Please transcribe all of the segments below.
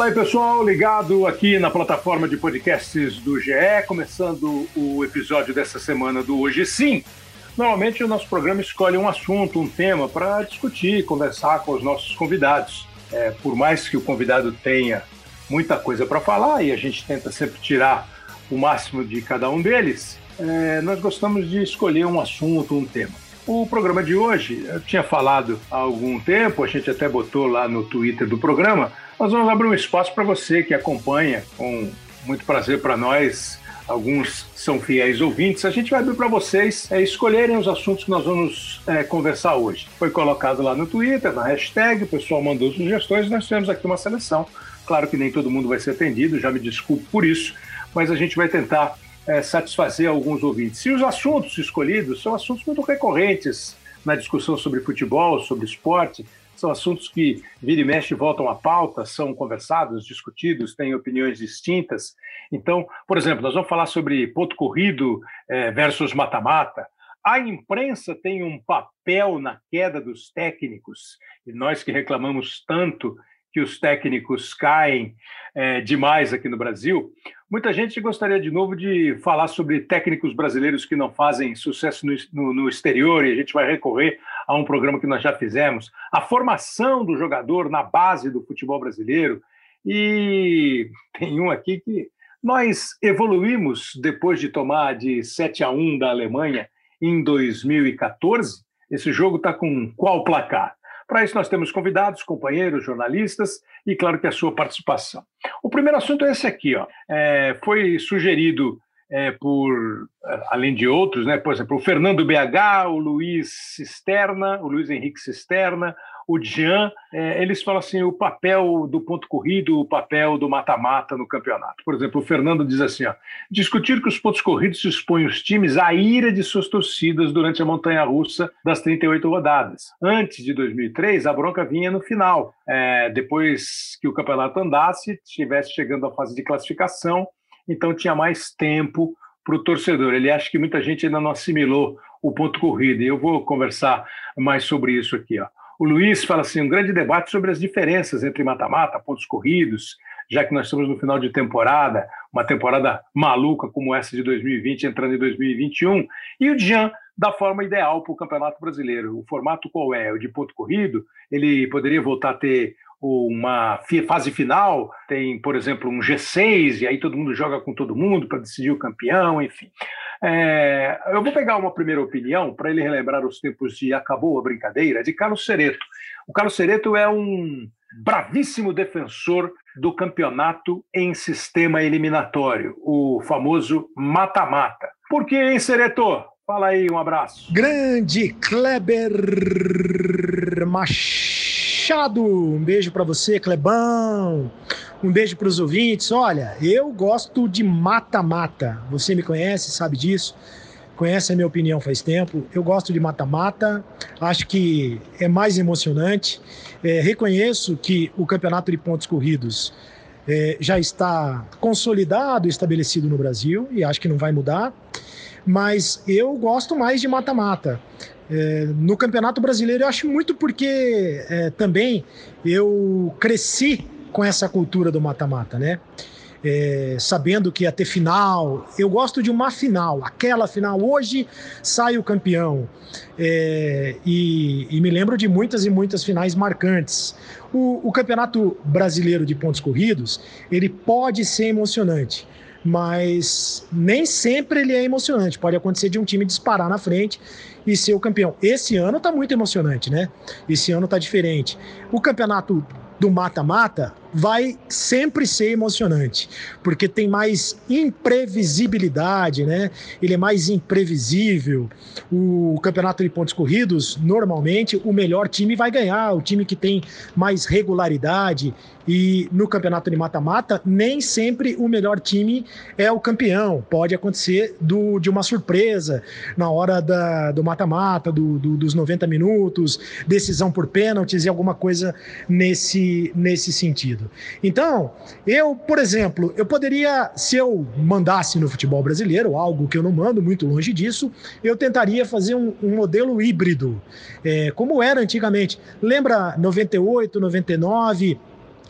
Fala aí, pessoal, ligado aqui na plataforma de podcasts do GE, começando o episódio dessa semana do Hoje Sim. Normalmente o nosso programa escolhe um assunto, um tema para discutir, conversar com os nossos convidados. É, por mais que o convidado tenha muita coisa para falar e a gente tenta sempre tirar o máximo de cada um deles, é, nós gostamos de escolher um assunto, um tema. O programa de hoje, eu tinha falado há algum tempo, a gente até botou lá no Twitter do programa, nós vamos abrir um espaço para você que acompanha, com muito prazer para nós. Alguns são fiéis ouvintes. A gente vai abrir para vocês é, escolherem os assuntos que nós vamos é, conversar hoje. Foi colocado lá no Twitter, na hashtag, o pessoal mandou sugestões, nós temos aqui uma seleção. Claro que nem todo mundo vai ser atendido, já me desculpo por isso, mas a gente vai tentar é, satisfazer alguns ouvintes. E os assuntos escolhidos são assuntos muito recorrentes na discussão sobre futebol, sobre esporte, são assuntos que vira e mexe voltam à pauta, são conversados, discutidos, têm opiniões distintas. Então, por exemplo, nós vamos falar sobre ponto corrido eh, versus mata-mata. A imprensa tem um papel na queda dos técnicos, e nós que reclamamos tanto que os técnicos caem é, demais aqui no Brasil. Muita gente gostaria de novo de falar sobre técnicos brasileiros que não fazem sucesso no, no, no, exterior, e a gente vai recorrer a um programa que nós já fizemos, a formação do jogador na base do futebol brasileiro. E tem um aqui que nós evoluímos depois de tomar de 7 a 1 da Alemanha em 2014. Esse jogo está com qual placar? Para isso, nós temos convidados, companheiros, jornalistas e, claro, que a sua participação. O primeiro assunto é esse aqui. Ó. É, foi sugerido é, por, além de outros, né, por exemplo, o Fernando BH, o Luiz Cisterna, o Luiz Henrique Cisterna, o Jean, é, eles falam assim, o papel do ponto corrido, o papel do mata-mata no campeonato. Por exemplo, o Fernando diz assim, ó, discutir que os pontos corridos expõem os times à ira de suas torcidas durante a montanha-russa das 38 rodadas. Antes de 2003, a bronca vinha no final. É, depois que o campeonato andasse, estivesse chegando à fase de classificação, então tinha mais tempo para o torcedor. Ele acha que muita gente ainda não assimilou o ponto corrido, e eu vou conversar mais sobre isso aqui. Ó. O Luiz fala assim: um grande debate sobre as diferenças entre mata-mata, pontos corridos, já que nós estamos no final de temporada, uma temporada maluca como essa de 2020, entrando em 2021. E o Jean, da forma ideal para o Campeonato Brasileiro. O formato qual é? O de ponto corrido? Ele poderia voltar a ter uma fase final, tem, por exemplo, um G6, e aí todo mundo joga com todo mundo para decidir o campeão, enfim. É, eu vou pegar uma primeira opinião para ele relembrar os tempos de Acabou a Brincadeira, de Carlos Cereto. O Carlos Cereto é um bravíssimo defensor do campeonato em sistema eliminatório, o famoso mata-mata. Por que, hein, Cereto? Fala aí, um abraço. Grande Kleber Machado, um beijo para você, Clebão. Um beijo para os ouvintes. Olha, eu gosto de mata-mata. Você me conhece, sabe disso. Conhece a minha opinião faz tempo. Eu gosto de mata-mata. Acho que é mais emocionante. É, reconheço que o campeonato de pontos corridos é, já está consolidado, estabelecido no Brasil e acho que não vai mudar. Mas eu gosto mais de mata-mata. É, no Campeonato Brasileiro eu acho muito porque é, também eu cresci com essa cultura do mata-mata, né? É, sabendo que ia ter final. Eu gosto de uma final, aquela final. Hoje sai o campeão. É, e, e, me lembro de muitas e muitas finais marcantes. O, o, campeonato brasileiro de pontos corridos ele pode ser emocionante, mas nem sempre ele é emocionante. Pode acontecer de um time disparar na frente e ser o campeão. Esse ano está muito emocionante, né? Esse ano está diferente. O campeonato do mata-mata vai sempre ser emocionante, porque tem mais imprevisibilidade, né? Ele é mais imprevisível. O campeonato de pontos corridos, normalmente, o melhor time vai ganhar, o time que tem mais regularidade. E no campeonato de mata-mata, nem sempre o melhor time é o campeão. Pode acontecer do, de uma surpresa na hora da, do mata-mata, do, do, dos 90 minutos, decisão por pênaltis e alguma coisa nesse, nesse sentido. Então, eu, por exemplo, eu poderia, se eu mandasse no futebol brasileiro, algo que eu não mando, muito longe disso, eu tentaria fazer um, um modelo híbrido, é, como era antigamente. Lembra 98, 99?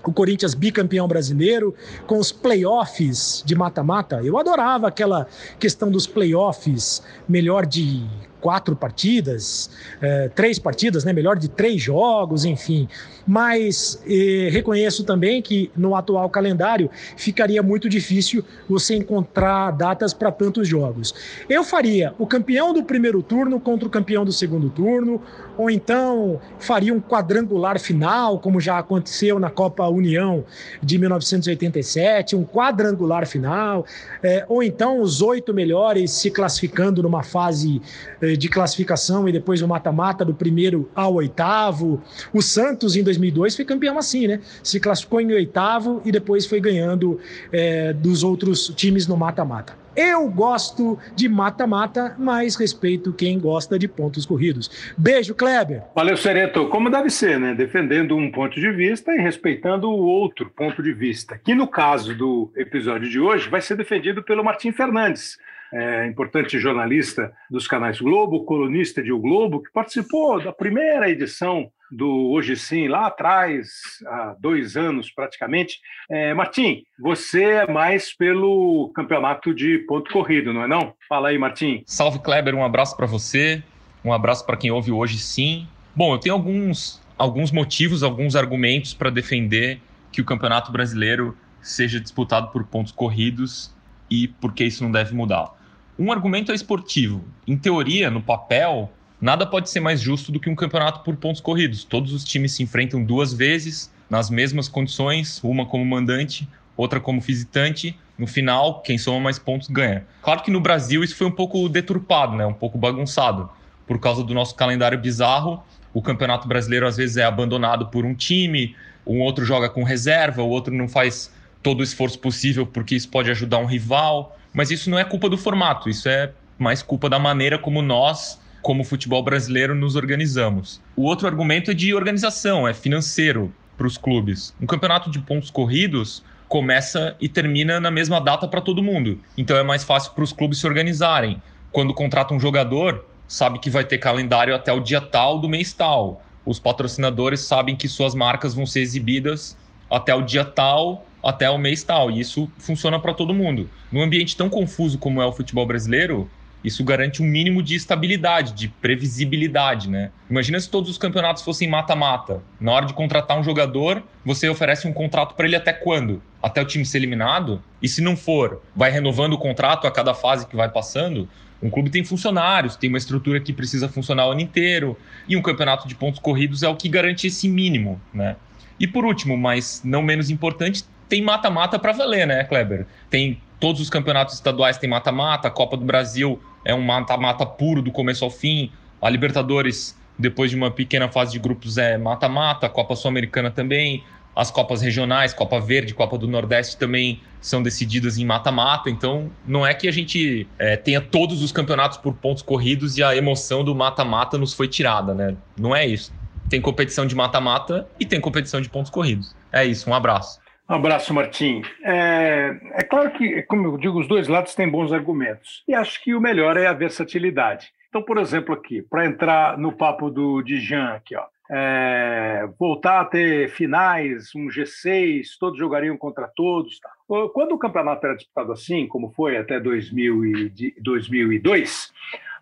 o Corinthians bicampeão brasileiro, com os playoffs de mata-mata. Eu adorava aquela questão dos playoffs, melhor de quatro partidas, é, três partidas, né? melhor de três jogos, enfim. Mas eh, reconheço também que no atual calendário ficaria muito difícil você encontrar datas para tantos jogos. Eu faria o campeão do primeiro turno contra o campeão do segundo turno, ou então faria um quadrangular final, como já aconteceu na Copa União de 1987, um quadrangular final, é, ou então os oito melhores se classificando numa fase é, de classificação e depois o mata-mata do primeiro ao oitavo. O Santos em 2002 foi campeão assim, né? Se classificou em oitavo e depois foi ganhando é, dos outros times no mata-mata. Eu gosto de mata-mata, mas respeito quem gosta de pontos corridos. Beijo, Kleber. Valeu, Sereto. Como deve ser, né? Defendendo um ponto de vista e respeitando o outro ponto de vista, que no caso do episódio de hoje vai ser defendido pelo Martim Fernandes. É, importante jornalista dos canais Globo, colunista de O Globo, que participou da primeira edição do Hoje Sim, lá atrás, há dois anos praticamente. É, Martim, você é mais pelo campeonato de ponto corrido, não é não? Fala aí, Martim. Salve, Kleber, um abraço para você, um abraço para quem ouve Hoje Sim. Bom, eu tenho alguns, alguns motivos, alguns argumentos para defender que o Campeonato Brasileiro seja disputado por pontos corridos e por que isso não deve mudar. Um argumento é esportivo. Em teoria, no papel, Nada pode ser mais justo do que um campeonato por pontos corridos. Todos os times se enfrentam duas vezes, nas mesmas condições, uma como mandante, outra como visitante. No final, quem soma mais pontos ganha. Claro que no Brasil isso foi um pouco deturpado, né? um pouco bagunçado. Por causa do nosso calendário bizarro, o Campeonato Brasileiro às vezes é abandonado por um time, um outro joga com reserva, o outro não faz todo o esforço possível porque isso pode ajudar um rival. Mas isso não é culpa do formato, isso é mais culpa da maneira como nós como futebol brasileiro nos organizamos. O outro argumento é de organização, é financeiro para os clubes. Um campeonato de pontos corridos começa e termina na mesma data para todo mundo. Então é mais fácil para os clubes se organizarem. Quando contrata um jogador, sabe que vai ter calendário até o dia tal do mês tal. Os patrocinadores sabem que suas marcas vão ser exibidas até o dia tal, até o mês tal. E isso funciona para todo mundo. Num ambiente tão confuso como é o futebol brasileiro, isso garante um mínimo de estabilidade, de previsibilidade, né? Imagina se todos os campeonatos fossem mata-mata. Na hora de contratar um jogador, você oferece um contrato para ele até quando? Até o time ser eliminado? E se não for, vai renovando o contrato a cada fase que vai passando? Um clube tem funcionários, tem uma estrutura que precisa funcionar o ano inteiro, e um campeonato de pontos corridos é o que garante esse mínimo, né? E por último, mas não menos importante, tem mata-mata para valer, né, Kleber? Tem todos os campeonatos estaduais tem mata-mata, a Copa do Brasil é um mata-mata puro do começo ao fim. A Libertadores, depois de uma pequena fase de grupos, é mata-mata. A Copa Sul-Americana também. As Copas regionais, Copa Verde, Copa do Nordeste também são decididas em mata-mata. Então, não é que a gente é, tenha todos os campeonatos por pontos corridos e a emoção do mata-mata nos foi tirada, né? Não é isso. Tem competição de mata-mata e tem competição de pontos corridos. É isso, um abraço. Um abraço, Martim. É, é, claro que, como eu digo, os dois lados têm bons argumentos. E acho que o melhor é a versatilidade. Então, por exemplo, aqui, para entrar no papo do Dijan aqui, ó, é, voltar a ter finais, um G6, todos jogariam contra todos. Tá. Quando o campeonato era disputado assim, como foi até 2000 e, 2002,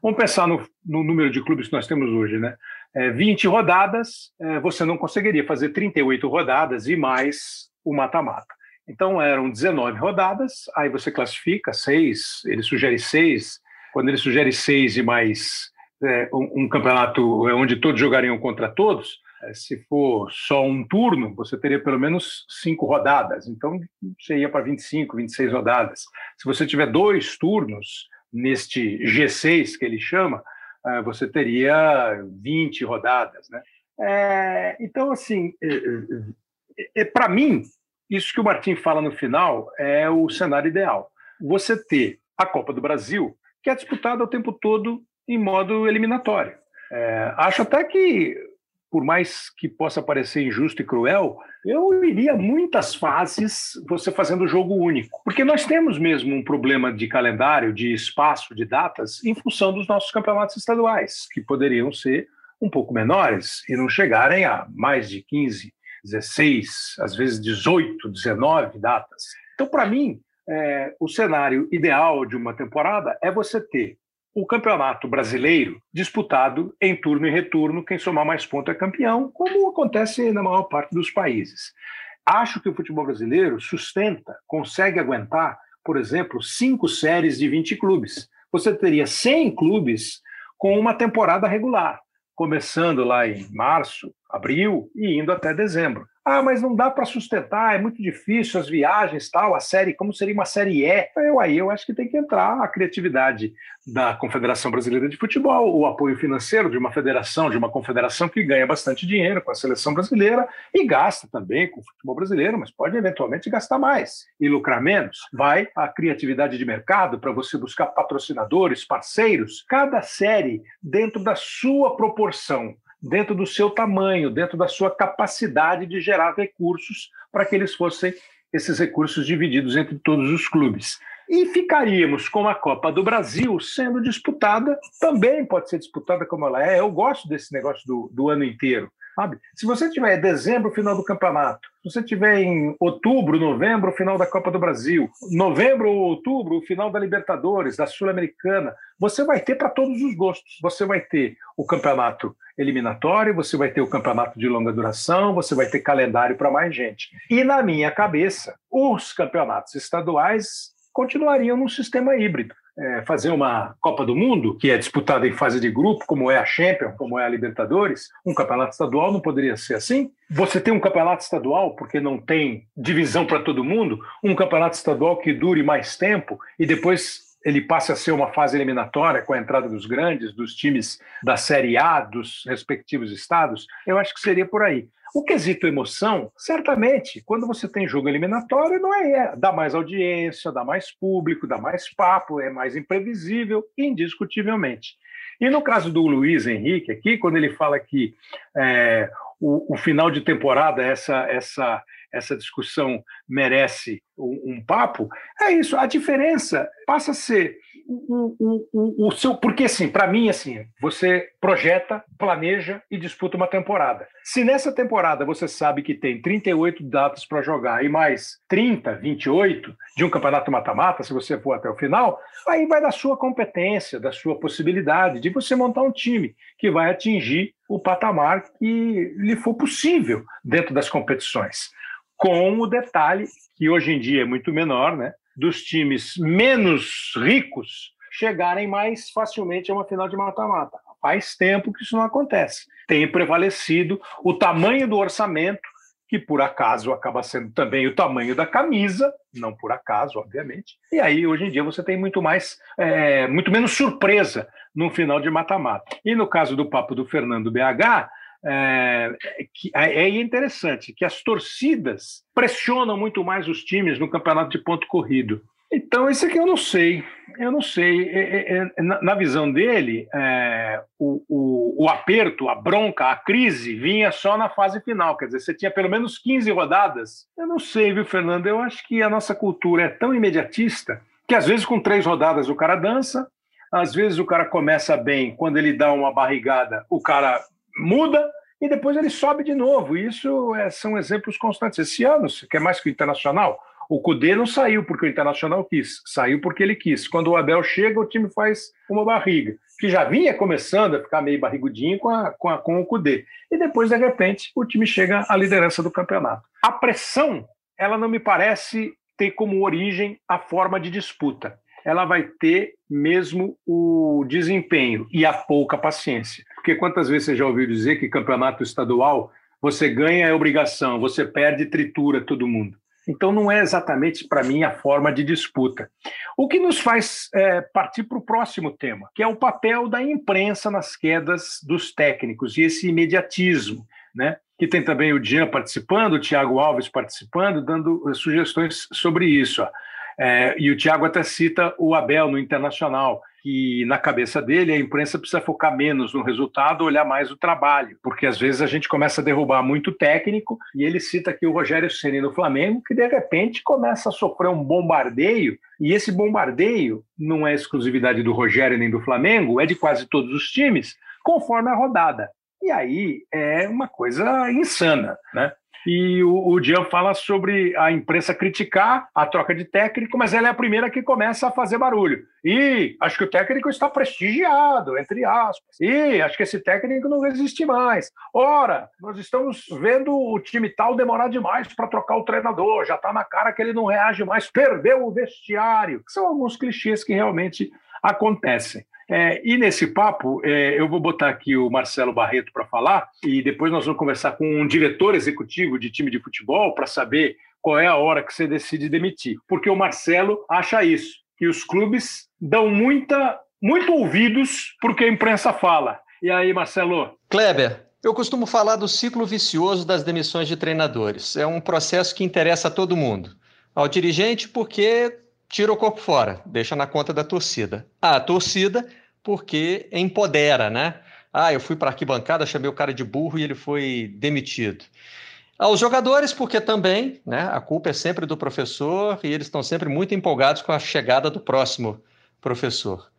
vamos pensar no, no, número de clubes que nós temos hoje, né? É, 20 rodadas, é, você não conseguiria fazer 38 rodadas e mais o mata-mata. Então eram 19 rodadas, aí você classifica seis, ele sugere seis, quando ele sugere seis e mais é, um, um, campeonato onde todos jogariam contra todos, é, se for só um turno, você teria pelo menos cinco rodadas, então você ia para 25, 26 rodadas. Se você tiver dois turnos neste G6 que ele chama, é, você teria 20 rodadas, né? É, então, assim, é, é, para mim, isso que o Martim fala no final é o cenário ideal. Você ter a Copa do Brasil, que é disputada o tempo todo em modo eliminatório. É, acho até que, por mais que possa parecer injusto e cruel, eu iria muitas fases você fazendo jogo único. Porque nós temos mesmo um problema de calendário, de espaço, de datas, em função dos nossos campeonatos estaduais, que poderiam ser um pouco menores e não chegarem a mais de 15 16, às vezes 18, 19 datas. Então, para mim, é, o cenário ideal de uma temporada é você ter o campeonato brasileiro disputado em turno e retorno, quem somar mais pontos é campeão, como acontece na maior parte dos países. Acho que o futebol brasileiro sustenta, consegue aguentar, por exemplo, cinco séries de 20 clubes. Você teria 100 clubes com uma temporada regular, começando lá em março, abril e indo até dezembro. Ah, mas não dá para sustentar, é muito difícil as viagens, tal, a série, como seria uma série E? Eu aí eu acho que tem que entrar a criatividade da Confederação Brasileira de Futebol, o apoio financeiro de uma federação, de uma confederação que ganha bastante dinheiro com a seleção brasileira e gasta também com o futebol brasileiro, mas pode eventualmente gastar mais e lucrar menos. Vai a criatividade de mercado para você buscar patrocinadores, parceiros, cada série dentro da sua proporção dentro do seu tamanho, dentro da sua capacidade de gerar recursos para que eles fossem esses recursos divididos entre todos os clubes. E ficaríamos com a Copa do Brasil sendo disputada, também pode ser disputada como ela é. Eu gosto desse negócio do, do ano inteiro. Sabe? Se você tiver dezembro, final do campeonato, se você tiver em outubro, novembro, final da Copa do Brasil, novembro ou outubro, final da Libertadores, da Sul-Americana, você vai ter para todos os gostos. Você vai ter o campeonato eliminatório, você vai ter o campeonato de longa duração, você vai ter calendário para mais gente. E na minha cabeça, os campeonatos estaduais continuariam num sistema híbrido é, fazer uma Copa do Mundo, que é disputada em fase de grupo, como é a Champions, como é a Libertadores, um campeonato estadual não poderia ser assim? Você tem um campeonato estadual, porque não tem divisão para todo mundo, um campeonato estadual que dure mais tempo e depois ele passe a ser uma fase eliminatória com a entrada dos grandes, dos times da Série A, dos respectivos estados, eu acho que seria por aí. O quesito emoção, certamente, quando você tem jogo eliminatório, não é, é dá mais audiência, dá mais público, dá mais papo, é mais imprevisível, indiscutivelmente. E no caso do Luiz Henrique aqui, quando ele fala que é, o, o, final de temporada, essa, essa, essa discussão merece um, um papo, é isso. A diferença passa a ser o, o, o, seu. Porque, assim, para mim, assim, você projeta, planeja e disputa uma temporada. Se nessa temporada você sabe que tem 38 datas para jogar e mais 30, 28 de um campeonato mata-mata, se você for até o final, aí vai da sua competência, da sua possibilidade de você montar um time que vai atingir o patamar que lhe for possível dentro das competições. Com o detalhe que hoje em dia é muito menor, né? dos times menos ricos chegarem mais facilmente a uma final de mata-mata. Faz tempo que isso não acontece. Tem prevalecido o tamanho do orçamento, que por acaso acaba sendo também o tamanho da camisa, não por acaso, obviamente. E aí, hoje em dia, você tem muito mais, é, muito menos surpresa no final de mata-mata. E no caso do papo do Fernando BH, é, é, interessante que as torcidas pressionam muito mais os times no campeonato de ponto corrido. Então, isso aqui eu não sei. Eu não sei. É, é, é na, visão dele, é, o, o, o, aperto, a bronca, a crise vinha só na fase final. Quer dizer, você tinha pelo menos 15 rodadas. Eu não sei, viu, Fernando? Eu acho que a nossa cultura é tão imediatista que às vezes com três rodadas o cara dança, às vezes o cara começa bem, quando ele dá uma barrigada, o cara muda e depois ele sobe de novo. Isso é, são exemplos constantes. Esse ano, que é mais que o Internacional, o Cudê não saiu porque o Internacional quis, saiu porque ele quis. Quando o Abel chega, o time faz uma barriga, que já vinha começando a ficar meio barrigudinho com, a, com, a, com o Cudê. E depois, de repente, o time chega à liderança do campeonato. A pressão, ela não me parece ter como origem a forma de disputa ela vai ter mesmo o desempenho e a pouca paciência. Porque quantas vezes você já ouviu dizer que campeonato estadual você ganha é obrigação, você perde tritura todo mundo. Então não é exatamente para mim a forma de disputa. O que nos faz é, partir para o próximo tema, que é o papel da imprensa nas quedas dos técnicos e esse imediatismo, né? Que tem também o Jean participando, o Tiago Alves participando, dando sugestões sobre isso. Ó. É, e o Tiago até cita o Abel no Internacional, que na cabeça dele a imprensa precisa focar menos no resultado, olhar mais o trabalho, porque às vezes a gente começa a derrubar muito técnico, e ele cita aqui o Rogério Ceni no Flamengo, que de repente começa a sofrer um bombardeio, e esse bombardeio não é exclusividade do Rogério nem do Flamengo, é de quase todos os times, conforme a rodada. E aí é uma coisa insana, né? E o, o Jean fala sobre a imprensa criticar a troca de técnico, mas ela é a primeira que começa a fazer barulho. E acho que o técnico está prestigiado, entre aspas. E acho que esse técnico não existe mais. Ora, nós estamos vendo o time tal demorar demais para trocar o treinador, já está na cara que ele não reage mais, perdeu o vestiário. São alguns clichês que realmente acontecem. É, e nesse papo, é, eu vou botar aqui o Marcelo Barreto para falar, e depois nós vamos conversar com um diretor executivo de time de futebol para saber qual é a hora que você decide demitir. Porque o Marcelo acha isso, que os clubes dão muita, muito ouvidos porque a imprensa fala. E aí, Marcelo? Kleber, eu costumo falar do ciclo vicioso das demissões de treinadores. É um processo que interessa a todo mundo. Ao dirigente, porque tira o corpo fora, deixa na conta da torcida. A torcida, porque empodera, né? Ah, eu fui para a arquibancada, chamei o cara de burro e ele foi demitido. Aos jogadores, porque também, né? A culpa é sempre do professor e eles estão sempre muito empolgados com a chegada do próximo professor.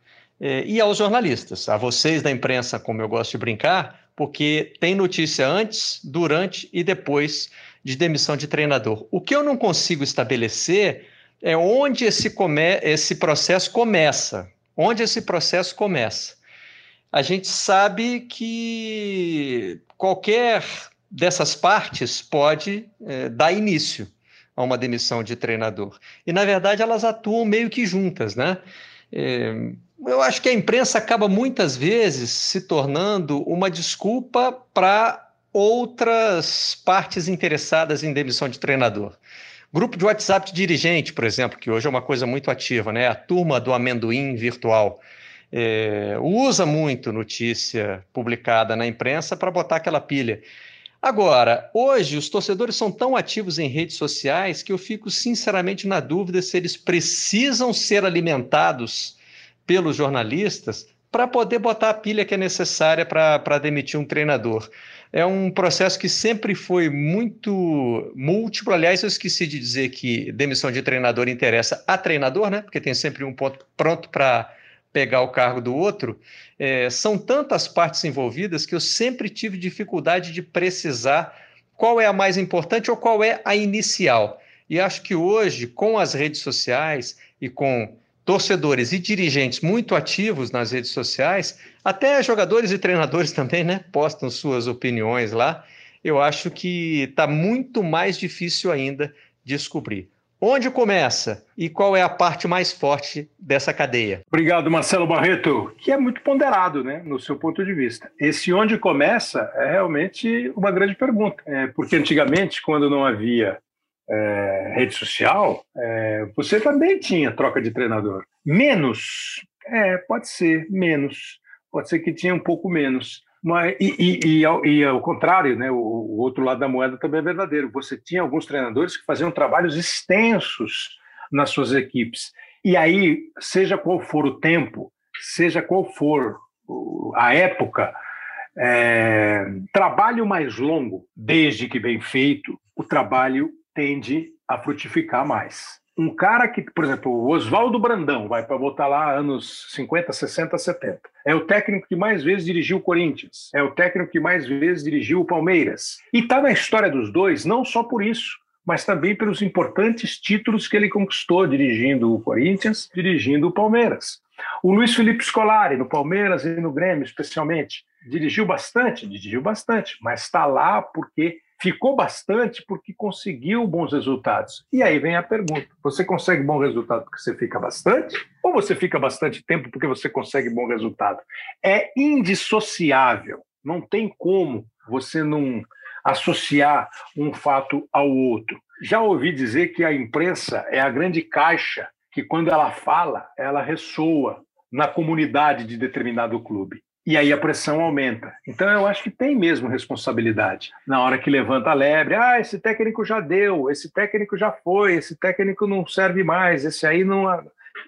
É, e aos jornalistas, a vocês da imprensa, como eu gosto de brincar, porque tem notícia antes, durante e depois de demissão de treinador. O que eu não consigo estabelecer é onde esse, come, esse processo começa. Onde esse processo começa. A gente sabe que qualquer dessas partes pode é, dar início a uma demissão de treinador. E, na verdade, elas atuam meio que juntas, né? É, eu acho que a imprensa acaba muitas vezes se tornando uma desculpa para outras partes interessadas em demissão de treinador. Grupo de WhatsApp de dirigente, por exemplo, que hoje é uma coisa muito ativa, né? A turma do amendoim virtual. É, usa muito notícia publicada na imprensa para botar aquela pilha. Agora, hoje os torcedores são tão ativos em redes sociais que eu fico sinceramente na dúvida se eles precisam ser alimentados pelos jornalistas para poder botar a pilha que é necessária para demitir um treinador é um processo que sempre foi muito múltiplo. Aliás, eu esqueci de dizer que demissão de treinador interessa a treinador, né? Porque tem sempre um ponto pronto para pegar o cargo do outro. É, são tantas partes envolvidas que eu sempre tive dificuldade de precisar qual é a mais importante ou qual é a inicial. E acho que hoje, com as redes sociais e com torcedores e dirigentes muito ativos nas redes sociais, até jogadores e treinadores também, né? Postam suas opiniões lá. Eu acho que está muito mais difícil ainda descobrir. Onde começa e qual é a parte mais forte dessa cadeia? Obrigado, Marcelo Barreto, que é muito ponderado, né, no seu ponto de vista. Esse onde começa é realmente uma grande pergunta, é, porque antigamente, quando não havia é, rede social, é, você também tinha troca de treinador. Menos, é, pode ser, menos. Pode ser que tinha um pouco menos. Mas, e, e, e, ao, e ao contrário, né, o, o, outro lado da moeda também é verdadeiro. Você tinha alguns treinadores que faziam trabalhos extensos nas suas equipes. E aí, seja qual for o tempo, seja qual for a época, é, trabalho mais longo, desde que bem feito, o trabalho tende a frutificar mais. Um cara que, por exemplo, o Oswaldo Brandão, vai para voltar lá anos 50, 60, 70. É o técnico que mais vezes dirigiu o Corinthians, é o técnico que mais vezes dirigiu o Palmeiras. E está na história dos dois não só por isso, mas também pelos importantes títulos que ele conquistou dirigindo o Corinthians, dirigindo o Palmeiras. O Luiz Felipe Scolari, no Palmeiras e no Grêmio, especialmente, dirigiu bastante, dirigiu bastante, mas está lá porque ficou bastante porque conseguiu bons resultados. E aí vem a pergunta: você consegue bom resultado porque você fica bastante? Ou você fica bastante tempo porque você consegue bom resultado? É indissociável. Não tem como você não associar um fato ao outro. Já ouvi dizer que a imprensa é a grande caixa que, quando ela fala, ela ressoa na comunidade de determinado clube e aí a pressão aumenta. Então eu acho que tem mesmo responsabilidade. Na hora que levanta a lebre, ah, esse técnico já deu, esse técnico já foi, esse técnico não serve mais, esse aí não.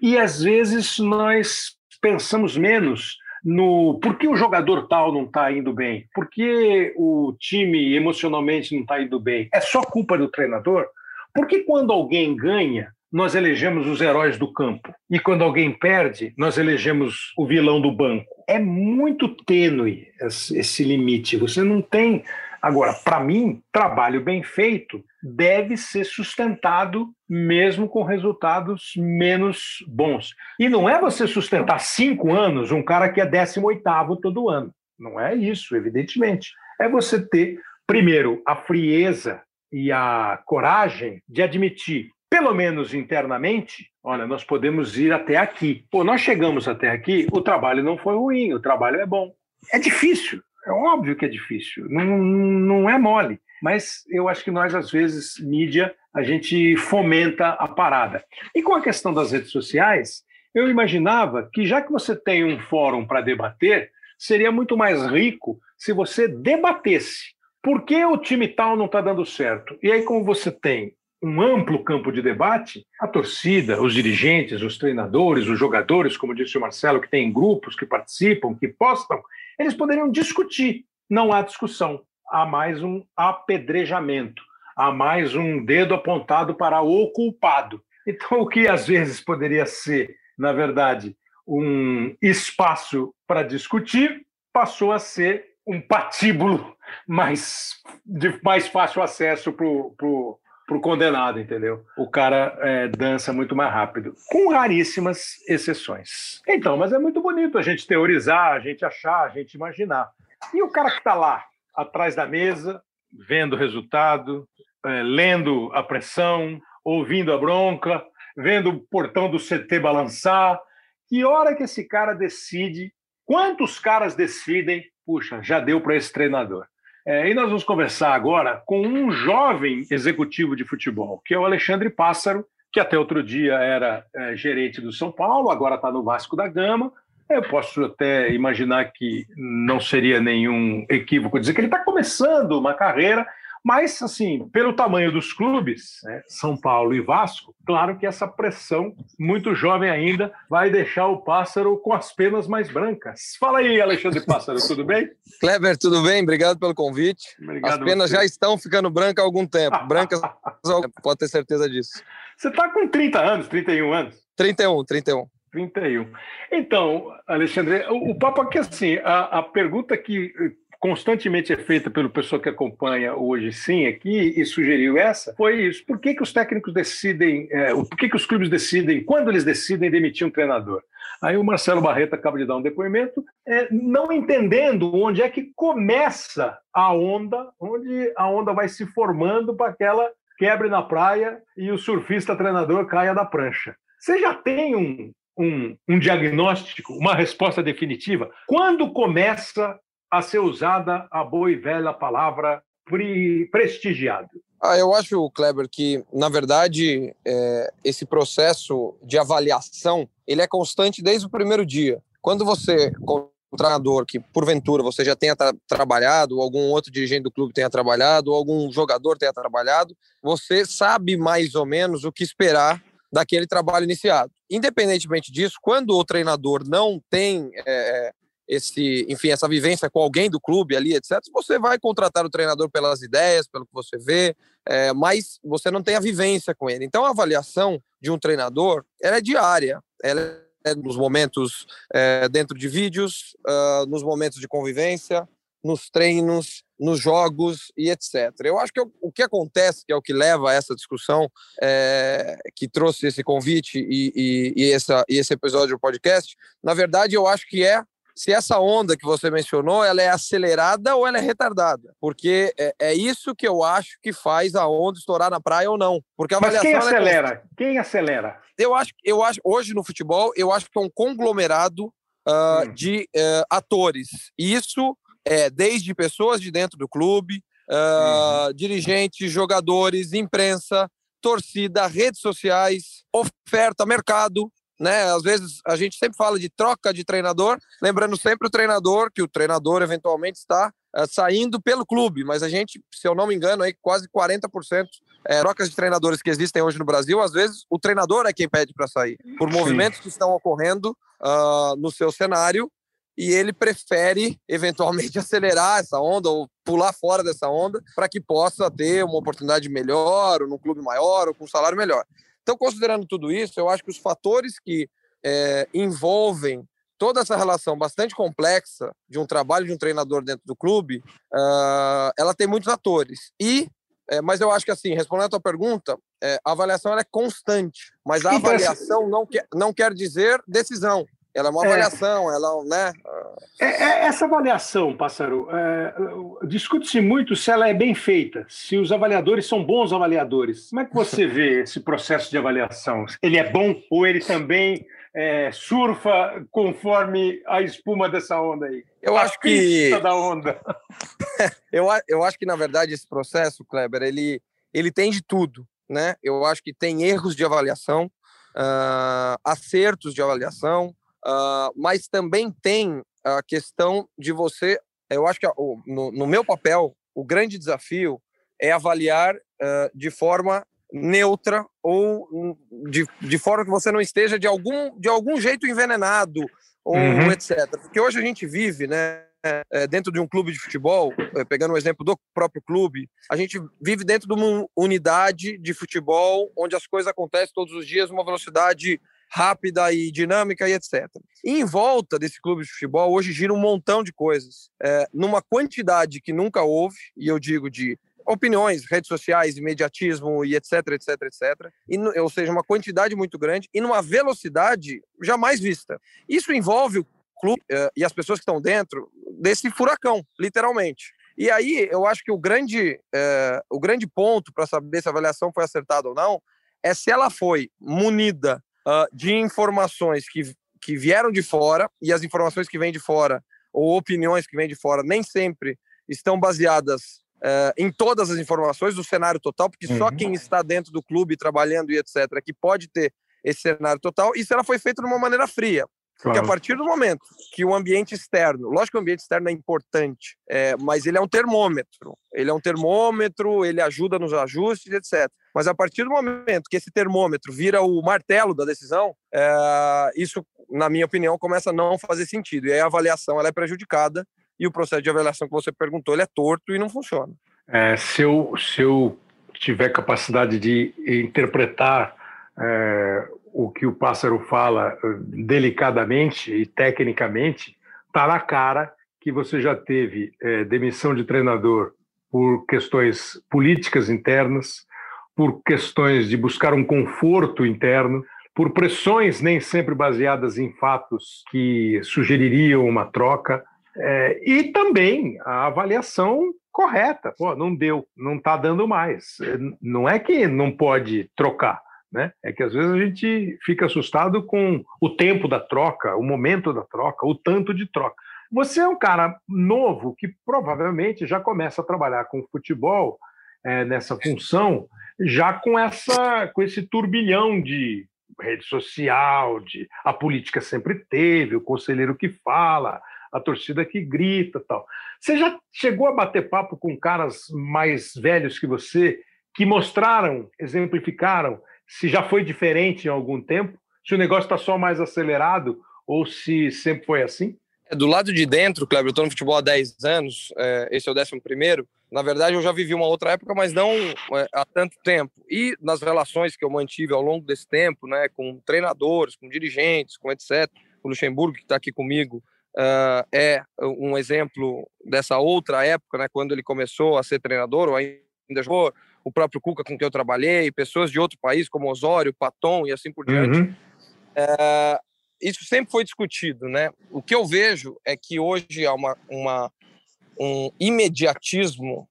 E às vezes nós pensamos menos no por que o jogador tal não está indo bem, por que o time emocionalmente não está indo bem. É só culpa do treinador? Porque quando alguém ganha, nós elegemos os heróis do campo. E quando alguém perde, nós elegemos o vilão do banco. É muito tênue esse limite. Você não tem Agora, para mim, trabalho bem feito deve ser sustentado mesmo com resultados menos bons. E não é você sustentar cinco anos um cara que é 18 todo ano. Não é isso, evidentemente. É você ter, primeiro, a frieza e a coragem de admitir, pelo menos internamente, olha, nós podemos ir até aqui. Pô, nós chegamos até aqui, o trabalho não foi ruim, o trabalho é bom. É difícil, é óbvio que é difícil, não, não é mole. Mas eu acho que nós, às vezes, mídia, a gente fomenta a parada. E com a questão das redes sociais, eu imaginava que já que você tem um fórum para debater, seria muito mais rico se você debatesse por que o time tal não está dando certo. E aí, como você tem um amplo campo de debate, a torcida, os dirigentes, os treinadores, os jogadores, como disse o Marcelo, que tem grupos que participam, que postam, eles poderiam discutir. Não há discussão, há mais um apedrejamento, há mais um dedo apontado para o culpado. Então, o que às vezes poderia ser, na verdade, um espaço para discutir, passou a ser um patíbulo mais, de mais fácil acesso para o para o condenado, entendeu? O cara é, dança muito mais rápido, com raríssimas exceções. Então, mas é muito bonito a gente teorizar, a gente achar, a gente imaginar. E o cara que está lá, atrás da mesa, vendo o resultado, é, lendo a pressão, ouvindo a bronca, vendo o portão do CT balançar, que hora que esse cara decide, quantos caras decidem, puxa, já deu para esse treinador. É, e nós vamos conversar agora com um jovem executivo de futebol, que é o Alexandre Pássaro, que até outro dia era é, gerente do São Paulo, agora está no Vasco da Gama. Eu posso até imaginar que não seria nenhum equívoco dizer que ele está começando uma carreira mas, assim, pelo tamanho dos clubes, né, São Paulo e Vasco, claro que essa pressão, muito jovem ainda, vai deixar o pássaro com as penas mais brancas. Fala aí, Alexandre Pássaro, tudo bem? Kleber, tudo bem? Obrigado pelo convite. Obrigado as penas já estão ficando brancas há algum tempo. Brancas, pode ter certeza disso. Você está com 30 anos, 31 anos? 31, 31. 31. Então, Alexandre, o, o papo aqui é assim, a, a pergunta que constantemente é feita pelo pessoal que acompanha hoje sim aqui e sugeriu essa foi isso. Por que, que os técnicos decidem, é, por que, que os clubes decidem, quando eles decidem demitir um treinador? Aí o Marcelo Barreto acaba de dar um depoimento, é, não entendendo onde é que começa a onda, onde a onda vai se formando para aquela quebre na praia e o surfista treinador caia da prancha. Você já tem um, um, um, diagnóstico, uma resposta definitiva? Quando começa a ser usada a boa e velha palavra prestigiado? Ah, eu acho, Kleber, que na verdade é, esse processo de avaliação ele é constante desde o primeiro dia. Quando você um treinador que porventura você já tenha tra trabalhado, ou algum outro dirigente do clube tenha trabalhado, ou algum jogador tenha trabalhado, você sabe mais ou menos o que esperar daquele trabalho iniciado. Independentemente disso, quando o treinador não tem é, esse, enfim, essa vivência com alguém do clube ali, etc., você vai contratar o treinador pelas ideias, pelo que você vê, é, mas você não tem a vivência com ele. Então, a avaliação de um treinador ela é diária, ela é nos momentos é, dentro de vídeos, uh, nos momentos de convivência, nos treinos, nos jogos e etc. Eu acho que o que acontece, que é o que leva a essa discussão, é, que trouxe esse convite e, e, e, essa, e esse episódio do podcast, na verdade, eu acho que é se essa onda que você mencionou ela é acelerada ou ela é retardada. Porque é, é isso que eu acho que faz a onda estourar na praia ou não. Porque a Mas quem é acelera? É... Quem acelera? Eu acho, eu acho, hoje no futebol, eu acho que é um conglomerado uh, hum. de uh, atores. E isso é desde pessoas de dentro do clube, uh, uhum. dirigentes, jogadores, imprensa, torcida, redes sociais, oferta, mercado né? Às vezes a gente sempre fala de troca de treinador, lembrando sempre o treinador, que o treinador eventualmente está uh, saindo pelo clube, mas a gente, se eu não me engano, aí quase 40% é, trocas de treinadores que existem hoje no Brasil, às vezes o treinador é quem pede para sair, por movimentos Sim. que estão ocorrendo uh, no seu cenário, e ele prefere eventualmente acelerar essa onda ou pular fora dessa onda para que possa ter uma oportunidade melhor, ou num clube maior, ou com um salário melhor. Então, considerando tudo isso, eu acho que os fatores que é, envolvem toda essa relação bastante complexa de um trabalho de um treinador dentro do clube, uh, ela tem muitos atores. E, é, mas eu acho que assim, respondendo a tua pergunta, é, a avaliação é constante, mas a então, avaliação não não quer dizer decisão. Ela é uma é. avaliação, é. ela, né? É, é, essa avaliação, Pássaro, é, discute-se muito se ela é bem feita, se os avaliadores são bons avaliadores. Como é que você vê esse processo de avaliação? Ele é bom ou ele também é, surfa conforme a espuma dessa onda aí? Eu a acho que da onda. eu, eu acho que na verdade esse processo, Kleber, ele ele tem de tudo, né? Eu acho que tem erros de avaliação, uh, acertos de avaliação, uh, mas também tem a questão de você. Eu acho que no, no meu papel o grande desafio é avaliar uh, de forma neutra ou de, de forma que você não esteja de algum, de algum jeito envenenado ou uhum. etc. Porque hoje a gente vive, né, é, dentro de um clube de futebol, é, pegando o exemplo do próprio clube, a gente vive dentro de uma unidade de futebol onde as coisas acontecem todos os dias numa velocidade rápida e dinâmica e etc. E em volta desse clube de futebol hoje gira um montão de coisas, é, numa quantidade que nunca houve, e eu digo de opiniões, redes sociais, imediatismo e etc, etc, etc. E, ou seja, uma quantidade muito grande e numa velocidade jamais vista. Isso envolve o clube uh, e as pessoas que estão dentro desse furacão, literalmente. E aí, eu acho que o grande, uh, o grande ponto para saber se a avaliação foi acertada ou não é se ela foi munida uh, de informações que, que vieram de fora, e as informações que vêm de fora, ou opiniões que vêm de fora, nem sempre estão baseadas uh, em todas as informações do cenário total, porque uhum. só quem está dentro do clube trabalhando e etc. que pode ter esse cenário total. Isso ela foi feito de uma maneira fria. Porque a partir do momento que o ambiente externo, lógico que o ambiente externo é importante, é, mas ele é um termômetro. Ele é um termômetro, ele ajuda nos ajustes, etc. Mas a partir do momento que esse termômetro vira o martelo da decisão, é, isso, na minha opinião, começa a não fazer sentido. E aí a avaliação ela é prejudicada e o processo de avaliação que você perguntou ele é torto e não funciona. É, se, eu, se eu tiver capacidade de interpretar é, o que o pássaro fala eh, delicadamente e tecnicamente, está na cara que você já teve é, demissão de treinador por questões políticas internas, por questões de buscar um conforto interno, por pressões nem sempre baseadas em fatos que sugeririam uma troca. É, e também a avaliação correta. Pô, não deu, não está dando mais. É, não é que não pode trocar, né? É que às vezes a gente fica assustado com o tempo da troca, o momento da troca, o tanto de troca. Você é um cara novo que provavelmente já começa a trabalhar com futebol é, nessa função, já com essa, com esse turbilhão de rede social, de a política sempre teve, o conselheiro que fala, a torcida que grita tal. Você já chegou a bater papo com caras mais velhos que você, que mostraram, exemplificaram se já foi diferente em algum tempo, se o negócio está só mais acelerado ou se sempre foi assim? É, do lado de dentro, Kleber, eu estou no futebol há 10 anos, é, esse é o décimo primeiro. Na verdade, eu já vivi uma outra época, mas não é, há tanto tempo. E nas relações que eu mantive ao longo desse tempo, né, com treinadores, com dirigentes, com etc., o Luxemburgo, que está aqui comigo, uh, é um exemplo dessa outra época, né, quando ele começou a ser treinador, ou ainda jogou, o próprio Cuca com quem eu trabalhei, pessoas de outro país, como Osório, Paton e assim por diante. Uhum. É, isso sempre foi discutido, né? O que eu vejo é que hoje há uma, uma um imediatismo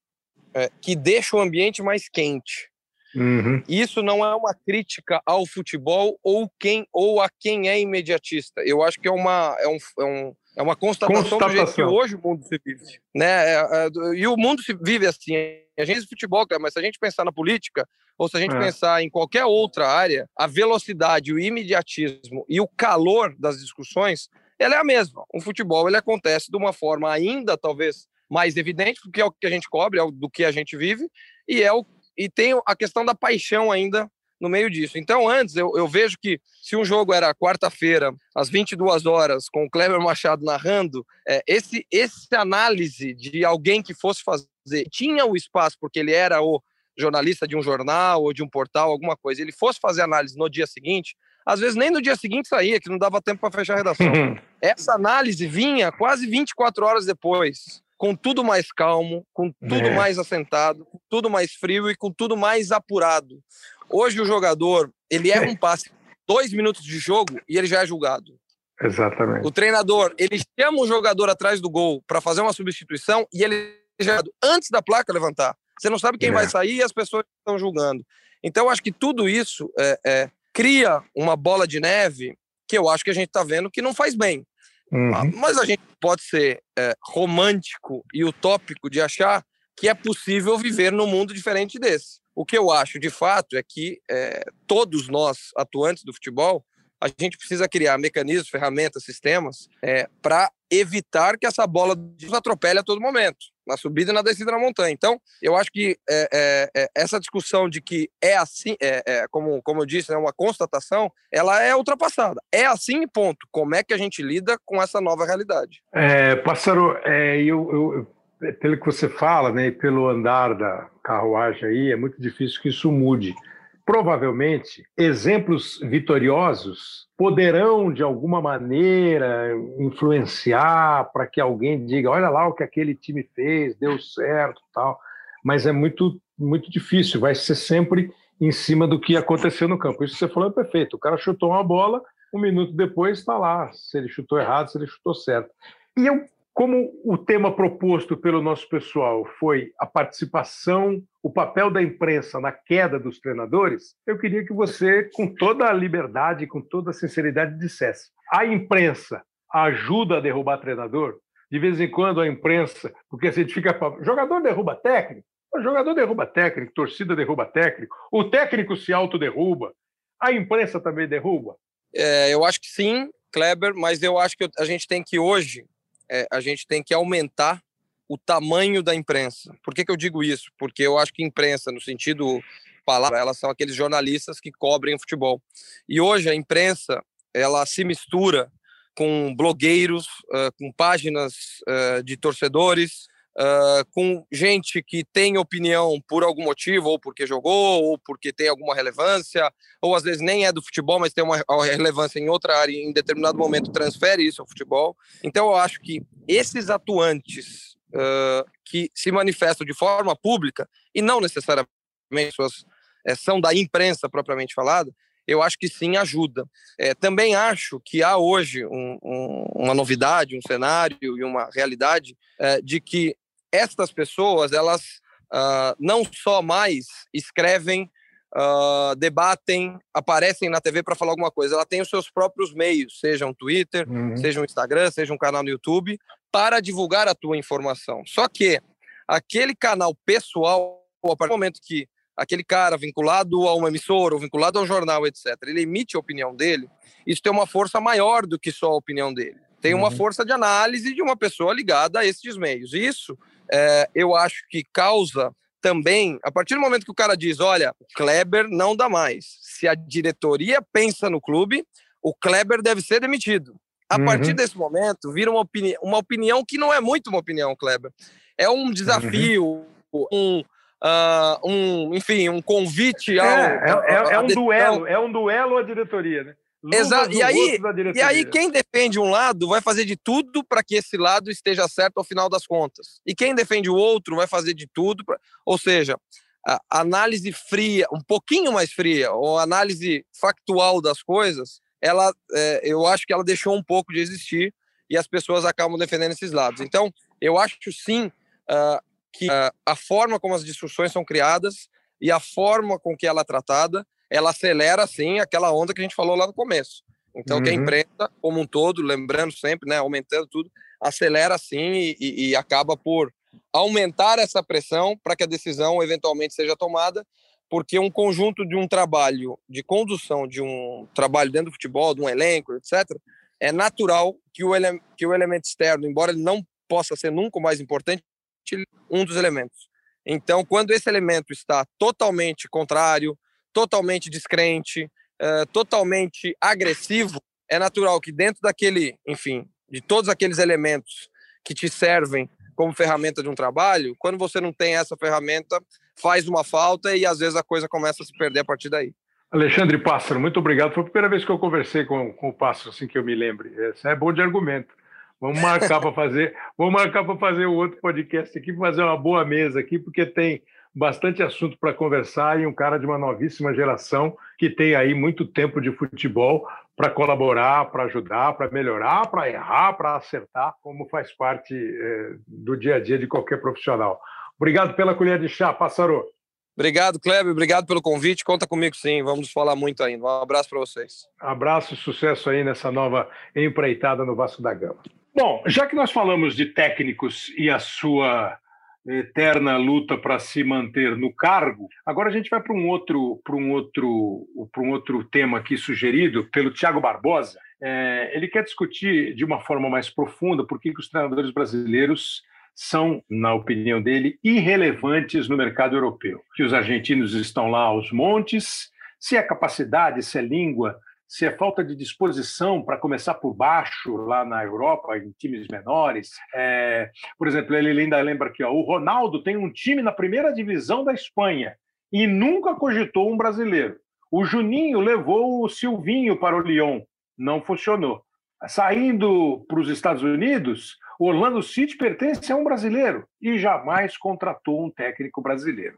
é, que deixa o ambiente mais quente. Uhum. Isso não é uma crítica ao futebol ou quem ou a quem é imediatista. Eu acho que é uma é um, é um é uma constatação, constatação. do jeito que hoje o mundo se vive. Né? É, é, e o mundo se vive assim. A gente é futebol, mas se a gente pensar na política, ou se a gente é. pensar em qualquer outra área, a velocidade, o imediatismo e o calor das discussões, ela é a mesma. O futebol ele acontece de uma forma ainda talvez mais evidente, porque é o que a gente cobre, é o do que a gente vive, e é o e tem a questão da paixão ainda no meio disso. Então, antes, eu, eu vejo que se um jogo era quarta-feira, às 22 horas, com o Kleber Machado narrando, é, esse, esse análise de alguém que fosse fazer, tinha o espaço, porque ele era o jornalista de um jornal ou de um portal, alguma coisa, ele fosse fazer análise no dia seguinte, às vezes nem no dia seguinte saía, que não dava tempo para fechar a redação. Essa análise vinha quase 24 horas depois, com tudo mais calmo, com tudo é. mais assentado, com tudo mais frio e com tudo mais apurado. Hoje o jogador, ele erra um passe dois minutos de jogo e ele já é julgado. Exatamente. O treinador, ele chama o jogador atrás do gol para fazer uma substituição e ele já antes da placa levantar. Você não sabe quem é. vai sair e as pessoas estão julgando. Então, eu acho que tudo isso é, é, cria uma bola de neve que eu acho que a gente está vendo que não faz bem. Uhum. Mas a gente pode ser é, romântico e utópico de achar que é possível viver num mundo diferente desse. O que eu acho de fato é que é, todos nós, atuantes do futebol, a gente precisa criar mecanismos, ferramentas, sistemas é, para evitar que essa bola nos atropele a todo momento, na subida e na descida da montanha. Então, eu acho que é, é, é essa discussão de que é assim, é, é, como, como eu disse, é uma constatação, ela é ultrapassada. É assim ponto. Como é que a gente lida com essa nova realidade? Pássaro, eu, eu pelo que você fala, né, pelo andar da carruagem aí, é muito difícil que isso mude. Provavelmente, exemplos vitoriosos poderão, de alguma maneira, influenciar para que alguém diga: olha lá o que aquele time fez, deu certo tal. Mas é muito, muito difícil, vai ser sempre em cima do que aconteceu no campo. Isso que você falou é perfeito. O cara chutou uma bola, um minuto depois está lá, se ele chutou errado, se ele chutou certo. E eu como o tema proposto pelo nosso pessoal foi a participação, o papel da imprensa na queda dos treinadores, eu queria que você, com toda a liberdade, com toda a sinceridade, dissesse: a imprensa ajuda a derrubar treinador? De vez em quando a imprensa, porque a gente fica jogador derruba técnico, o jogador derruba técnico, torcida derruba técnico, o técnico se autoderruba, a imprensa também derruba? É, eu acho que sim, Kleber, mas eu acho que a gente tem que hoje é, a gente tem que aumentar o tamanho da imprensa. Por que, que eu digo isso? Porque eu acho que imprensa, no sentido palavra, elas são aqueles jornalistas que cobrem o futebol. E hoje a imprensa, ela se mistura com blogueiros, com páginas de torcedores, uh, com gente que tem opinião por algum motivo, ou porque jogou, ou porque tem alguma relevância, ou às vezes nem é do futebol, mas tem uma relevância em outra área e em determinado momento transfere isso ao futebol. Então eu acho que esses atuantes uh, que se manifestam de forma pública, e não necessariamente suas, é, são da imprensa propriamente falada, eu acho que sim ajuda. É, também acho que há hoje um, um, uma novidade, um cenário e uma realidade é, de que estas pessoas elas uh, não só mais escrevem, uh, debatem, aparecem na TV para falar alguma coisa, ela tem os seus próprios meios, seja um Twitter, uhum. seja um Instagram, seja um canal no YouTube, para divulgar a tua informação. Só que aquele canal pessoal, a partir do momento que aquele cara vinculado a uma emissora ou vinculado a um jornal, etc., ele emite a opinião dele, isso tem uma força maior do que só a opinião dele. Tem uma uhum. força de análise de uma pessoa ligada a esses meios. Isso é, eu acho que causa também, a partir do momento que o cara diz, olha, Kleber não dá mais. Se a diretoria pensa no clube, o Kleber deve ser demitido. A uhum. partir desse momento, vira uma, opini uma opinião que não é muito uma opinião, Kleber. É um desafio, uhum. um, uh, um, enfim, um convite ao. É, é, é, é um duelo, é um duelo à diretoria, né? Exato. E aí, e aí, quem defende um lado vai fazer de tudo para que esse lado esteja certo ao final das contas. E quem defende o outro vai fazer de tudo. Pra... Ou seja, a análise fria, um pouquinho mais fria, ou análise factual das coisas, ela, é, eu acho que ela deixou um pouco de existir e as pessoas acabam defendendo esses lados. Então, eu acho sim uh, que uh, a forma como as discussões são criadas e a forma com que ela é tratada ela acelera, sim, aquela onda que a gente falou lá no começo. Então, uhum. que a uhum. imprensa, como um todo, lembrando sempre, né, aumentando tudo, acelera, sim, e, e acaba por aumentar essa pressão para que a decisão eventualmente seja tomada, porque um conjunto de um trabalho de condução, de um trabalho dentro do futebol, de um elenco, etc., é natural que o, ele que o elemento externo, embora ele não possa ser nunca o mais importante, um dos elementos. Então, quando esse elemento está totalmente contrário, totalmente descrente, uh, totalmente agressivo, é natural que dentro daquele, enfim, de todos aqueles elementos que te servem como ferramenta de um trabalho, quando você não tem essa ferramenta, faz uma falta e às vezes a coisa começa a se perder a partir daí. Alexandre Pássaro, muito obrigado. Foi a primeira vez que eu conversei com, com o Pássaro, assim que eu me lembre. Esse é bom de argumento. Vamos marcar para fazer, vamos marcar para fazer um outro podcast aqui, fazer uma boa mesa aqui, porque tem bastante assunto para conversar e um cara de uma novíssima geração que tem aí muito tempo de futebol para colaborar, para ajudar, para melhorar, para errar, para acertar, como faz parte é, do dia a dia de qualquer profissional. Obrigado pela colher de chá, Pássaro. Obrigado, Kleber. Obrigado pelo convite. Conta comigo sim. Vamos falar muito ainda. Um abraço para vocês. Abraço e sucesso aí nessa nova empreitada no Vasco da Gama. Bom, já que nós falamos de técnicos e a sua eterna luta para se manter no cargo, agora a gente vai para um outro, para um outro, para um outro tema aqui sugerido pelo Tiago Barbosa. É, ele quer discutir de uma forma mais profunda por que os treinadores brasileiros são, na opinião dele, irrelevantes no mercado europeu. Que os argentinos estão lá aos montes, se é capacidade, se é língua, se é falta de disposição para começar por baixo lá na Europa, em times menores. É, por exemplo, ele ainda lembra ó, o Ronaldo tem um time na primeira divisão da Espanha e nunca cogitou um brasileiro. O Juninho levou o Silvinho para o Lyon, não funcionou. Saindo para os Estados Unidos, o Orlando City pertence a um brasileiro e jamais contratou um técnico brasileiro.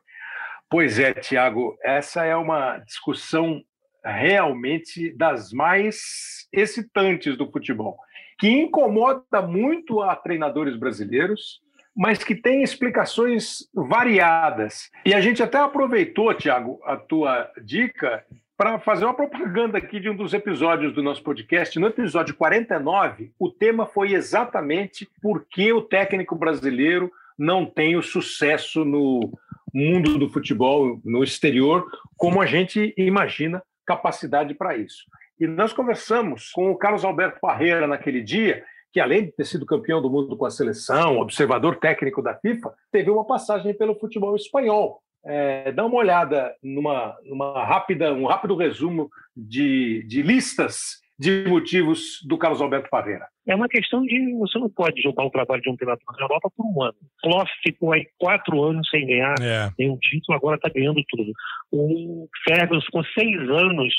Pois é, Tiago, essa é uma discussão realmente das mais excitantes do futebol, que incomoda muito a treinadores brasileiros, mas que tem explicações variadas. E a gente até aproveitou, Tiago, a tua dica para fazer uma propaganda aqui de um dos episódios do nosso podcast. No episódio 49, o tema foi exatamente por que o técnico brasileiro não tem o sucesso no mundo do futebol, no exterior, como a gente imagina capacidade para isso. E nós conversamos com o Carlos Alberto Parreira naquele dia, que além de ter sido campeão do mundo com a seleção, observador técnico da FIFA, teve uma passagem pelo futebol espanhol. É, dá uma olhada numa, numa rápida, um rápido resumo de, de listas de motivos do Carlos Alberto Parreira. É uma questão de você não pode jogar o trabalho de um treinador na Europa por um ano. O Klopp ficou aí quatro anos sem ganhar é. nenhum título, agora está ganhando tudo. O Ferguson ficou seis anos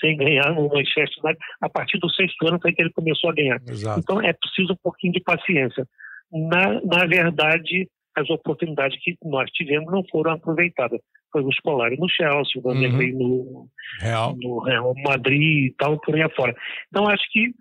sem ganhar no Manchester United. A partir do sexto ano foi que ele começou a ganhar. Exato. Então é preciso um pouquinho de paciência. Na, na verdade, as oportunidades que nós tivemos não foram aproveitadas. Foi o Scolari no Chelsea, o Vanderlei uhum. no, Real. no Real Madrid e tal, por aí afora. Então, acho que,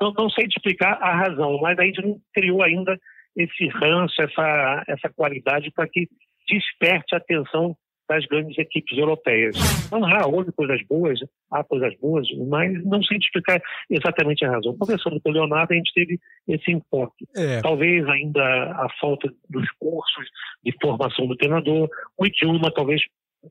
não, não sei te explicar a razão, mas a gente não criou ainda esse ranço, essa, essa qualidade para que desperte a atenção das grandes equipes europeias. Então, ah, houve coisas boas, há coisas boas, mas não sei explicar exatamente a razão. Conversando com o Leonardo, a gente teve esse enfoque. É. Talvez ainda a falta dos cursos de formação do treinador, o idioma talvez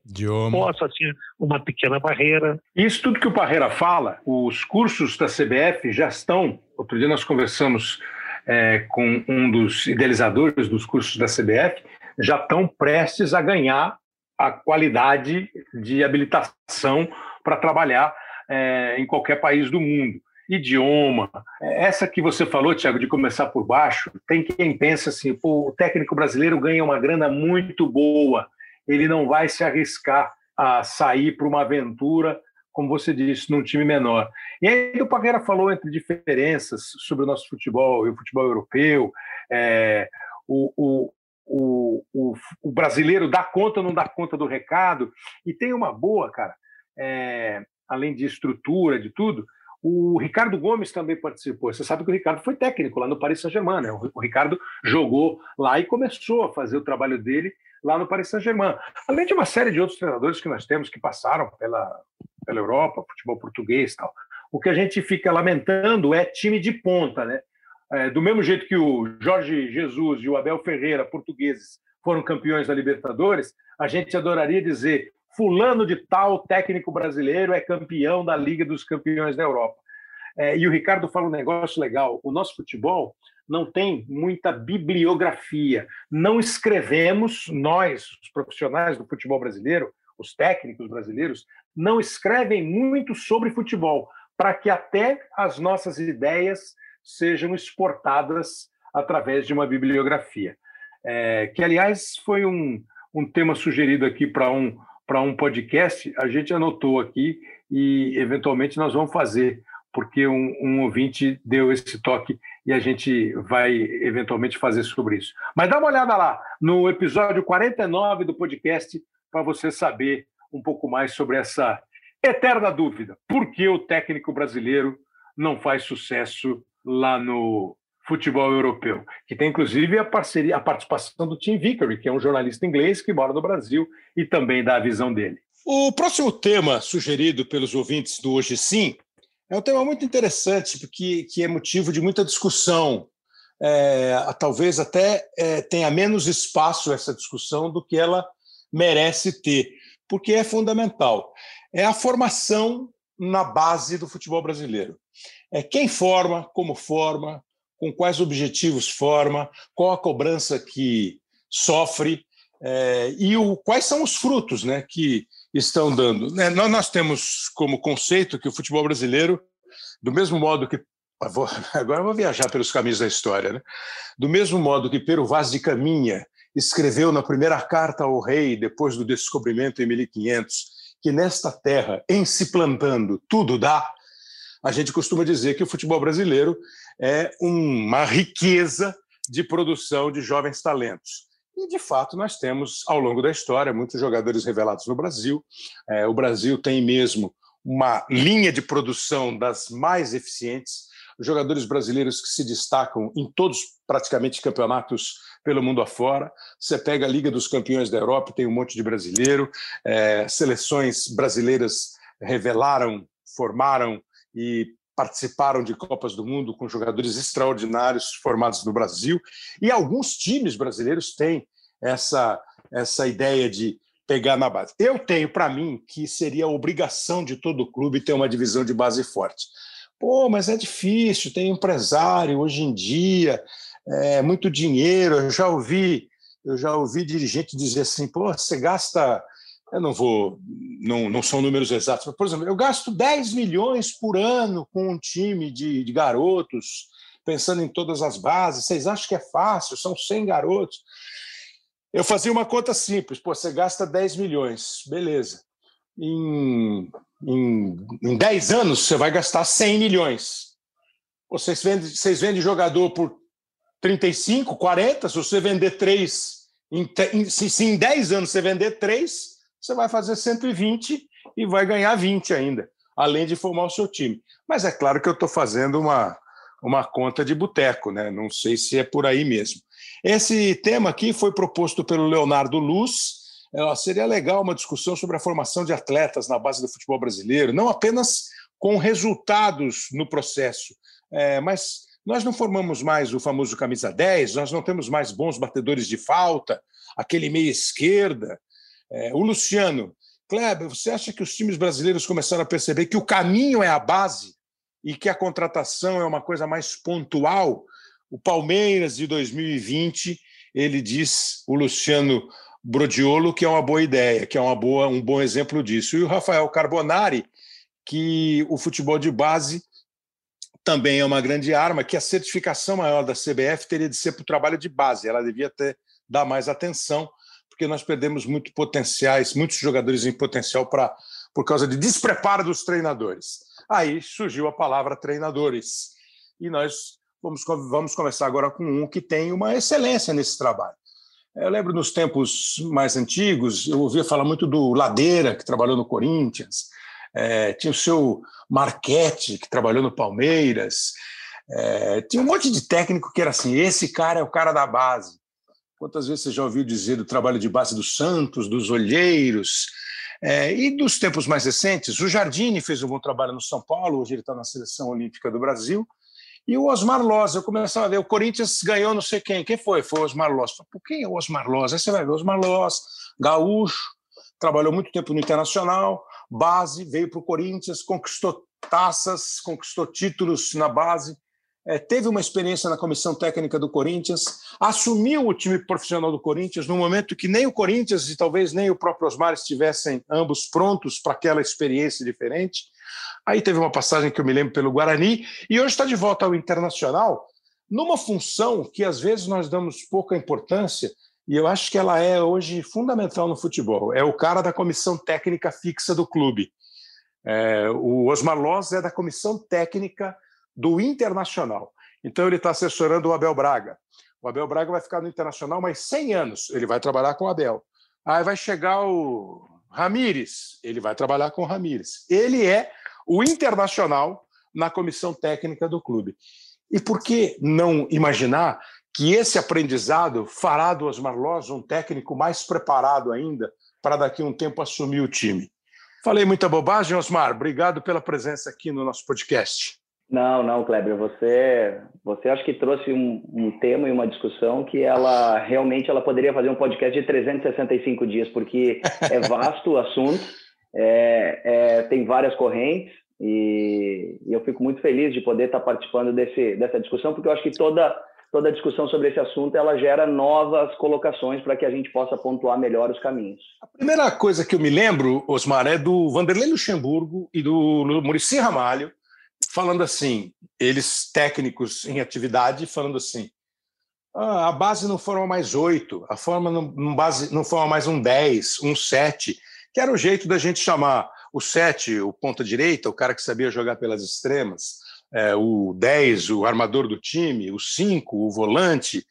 Idioma. possa ser uma pequena barreira. Isso tudo que o Parreira fala, os cursos da CBF já estão. Outro dia nós conversamos é, com um dos idealizadores dos cursos da CBF, já estão prestes a ganhar a qualidade de habilitação para trabalhar é, em qualquer país do mundo. Idioma, essa que você falou, Tiago, de começar por baixo, tem quem pensa assim: o técnico brasileiro ganha uma grana muito boa, ele não vai se arriscar a sair para uma aventura, como você disse, num time menor. E aí o Pagueira falou entre diferenças sobre o nosso futebol e o futebol europeu, é, o, brasileiro dá conta ou não dá conta do recado. E tem uma boa, cara, é, além de estrutura, de tudo, o Ricardo Gomes também participou. Você sabe que o Ricardo foi técnico lá no Paris Saint-Germain. Né? O Ricardo jogou lá e começou a fazer o trabalho dele lá no Paris Saint-Germain. Além de uma série de outros treinadores que nós temos que passaram pela, pela Europa, futebol português e tal. O que a gente fica lamentando é time de ponta, né? É, do mesmo jeito que o Jorge Jesus e o Abel Ferreira, portugueses, foram campeões da Libertadores, a gente adoraria dizer fulano de tal técnico brasileiro é campeão da Liga dos Campeões da Europa. É, e o Ricardo fala um negócio legal: o nosso futebol não tem muita bibliografia. Não escrevemos, nós, os profissionais do futebol brasileiro, os técnicos brasileiros, não escrevem muito sobre futebol, para que até as nossas ideias sejam exportadas através de uma bibliografia. É, que, aliás, foi um, um tema sugerido aqui para um, um podcast, a gente anotou aqui e eventualmente nós vamos fazer, porque um, um, ouvinte deu esse toque e a gente vai eventualmente fazer sobre isso. Mas dá uma olhada lá no episódio 49 do podcast para você saber um pouco mais sobre essa eterna dúvida: por que o técnico brasileiro não faz sucesso lá no futebol europeu, que tem inclusive a parceria, a participação do Tim Vickery, que é um jornalista inglês que mora no Brasil e também dá a visão dele. O próximo tema sugerido pelos ouvintes do Hoje Sim é um tema muito interessante, porque que é motivo de muita discussão. É, talvez até é, tenha menos espaço essa discussão do que ela merece ter, porque é fundamental. É a formação na base do futebol brasileiro. É quem forma, como forma, com quais objetivos forma, qual a cobrança que sofre é, e o, quais são os frutos né, que estão dando. Né, nós, nós temos como conceito que o futebol brasileiro, do mesmo modo que. Vou, agora vou viajar pelos caminhos da história. Né? Do mesmo modo que Pero Vaz de Caminha escreveu na primeira carta ao rei, depois do descobrimento em 1500, que nesta terra, em se plantando, tudo dá, a gente costuma dizer que o futebol brasileiro é uma riqueza de produção de jovens talentos. E, de fato, nós temos, ao longo da história, muitos jogadores revelados no Brasil. É, o Brasil tem mesmo uma linha de produção das mais eficientes. Jogadores brasileiros que se destacam em todos, praticamente, campeonatos pelo mundo afora. Você pega a Liga dos Campeões da Europa, tem um monte de brasileiro. É, seleções brasileiras revelaram, formaram e participaram de Copas do Mundo com jogadores extraordinários formados no Brasil. E alguns times brasileiros têm essa, essa ideia de pegar na base. Eu tenho para mim que seria obrigação de todo clube ter uma divisão de base forte. Pô, mas é difícil, tem empresário hoje em dia, é muito dinheiro. Eu já ouvi, eu já ouvi dirigente dizer assim: pô, você gasta eu não vou, não, não são números exatos, mas, por exemplo, eu gasto 10 milhões por ano com um time de, de garotos, pensando em todas as bases. Vocês acham que é fácil? São 100 garotos. Eu fazia uma conta simples, pô, você gasta 10 milhões, beleza. Em, em, em 10 anos, você vai gastar 100 milhões. Vocês vendem, vocês vendem jogador por 35, 40, se você vender 3, em, se, se em 10 anos você vender 3, você vai fazer 120 e vai ganhar 20 ainda, além de formar o seu time. Mas é claro que eu estou fazendo uma, uma conta de boteco, né? não sei se é por aí mesmo. Esse tema aqui foi proposto pelo Leonardo Luz. É, seria legal uma discussão sobre a formação de atletas na base do futebol brasileiro, não apenas com resultados no processo, é, mas nós não formamos mais o famoso camisa 10, nós não temos mais bons batedores de falta, aquele meia esquerda, é, o Luciano, Kleber, você acha que os times brasileiros começaram a perceber que o caminho é a base e que a contratação é uma coisa mais pontual? O Palmeiras de 2020, ele diz, o Luciano Brodiolo, que é uma boa ideia, que é uma boa, um bom exemplo disso. E o Rafael Carbonari, que o futebol de base também é uma grande arma, que a certificação maior da CBF teria de ser para o trabalho de base, ela devia ter dar mais atenção porque nós perdemos muito potenciais, muitos jogadores em potencial para por causa de despreparo dos treinadores. Aí surgiu a palavra treinadores. E nós vamos, vamos começar agora com um que tem uma excelência nesse trabalho. Eu lembro nos tempos mais antigos, eu ouvia falar muito do Ladeira, que trabalhou no Corinthians, é, tinha o seu Marquete, que trabalhou no Palmeiras, é, tinha um monte de técnico que era assim: esse cara é o cara da base. Quantas vezes você já ouviu dizer do trabalho de base dos Santos, dos Olheiros, é, e dos tempos mais recentes? O Jardine fez um bom trabalho no São Paulo, hoje ele está na Seleção Olímpica do Brasil. E o Osmar Loz, eu começava a ver, o Corinthians ganhou não sei quem. Quem foi? Foi o Osmar Loz. Por quem é o Osmar Loz? Aí você vai ver, Osmar Loz, gaúcho, trabalhou muito tempo no Internacional, base, veio para o Corinthians, conquistou taças, conquistou títulos na base, é, teve uma experiência na comissão técnica do Corinthians, assumiu o time profissional do Corinthians no momento que nem o Corinthians e talvez nem o próprio Osmar estivessem ambos prontos para aquela experiência diferente. Aí teve uma passagem que eu me lembro pelo Guarani e hoje está de volta ao Internacional numa função que às vezes nós damos pouca importância, e eu acho que ela é hoje fundamental no futebol. É o cara da comissão técnica fixa do clube. É, o Osmar Loz é da comissão técnica do Internacional. Então ele está assessorando o Abel Braga. O Abel Braga vai ficar no Internacional mais 100 anos. Ele vai trabalhar com o Abel. Aí vai chegar o Ramires. Ele vai trabalhar com o Ramires. Ele é o Internacional na comissão técnica do clube. E por que não imaginar que esse aprendizado fará do Osmar Loz um técnico mais preparado ainda para daqui a um tempo assumir o time? Falei muita bobagem, Osmar. Obrigado pela presença aqui no nosso podcast. Não, não, Kleber. Você, você acho que trouxe um, um, tema e uma discussão que ela realmente ela poderia fazer um podcast de 365 dias, porque é vasto o assunto, é, é, tem várias correntes e, e, eu fico muito feliz de poder estar participando desse, dessa discussão, porque eu acho que toda toda discussão sobre esse assunto ela gera novas colocações para que a gente possa pontuar melhor os caminhos. A primeira coisa que eu me lembro, Osmar, é do Vanderlei Luxemburgo e do Murici Ramalho, falando assim, eles técnicos em atividade, falando assim, ah, a base não forma mais oito, a forma não, não, base, não forma mais um dez, um sete, que era o jeito da gente chamar o sete, o ponta direita, o cara que sabia jogar pelas extremas, é, o 10, o armador do time, o 5, o volante.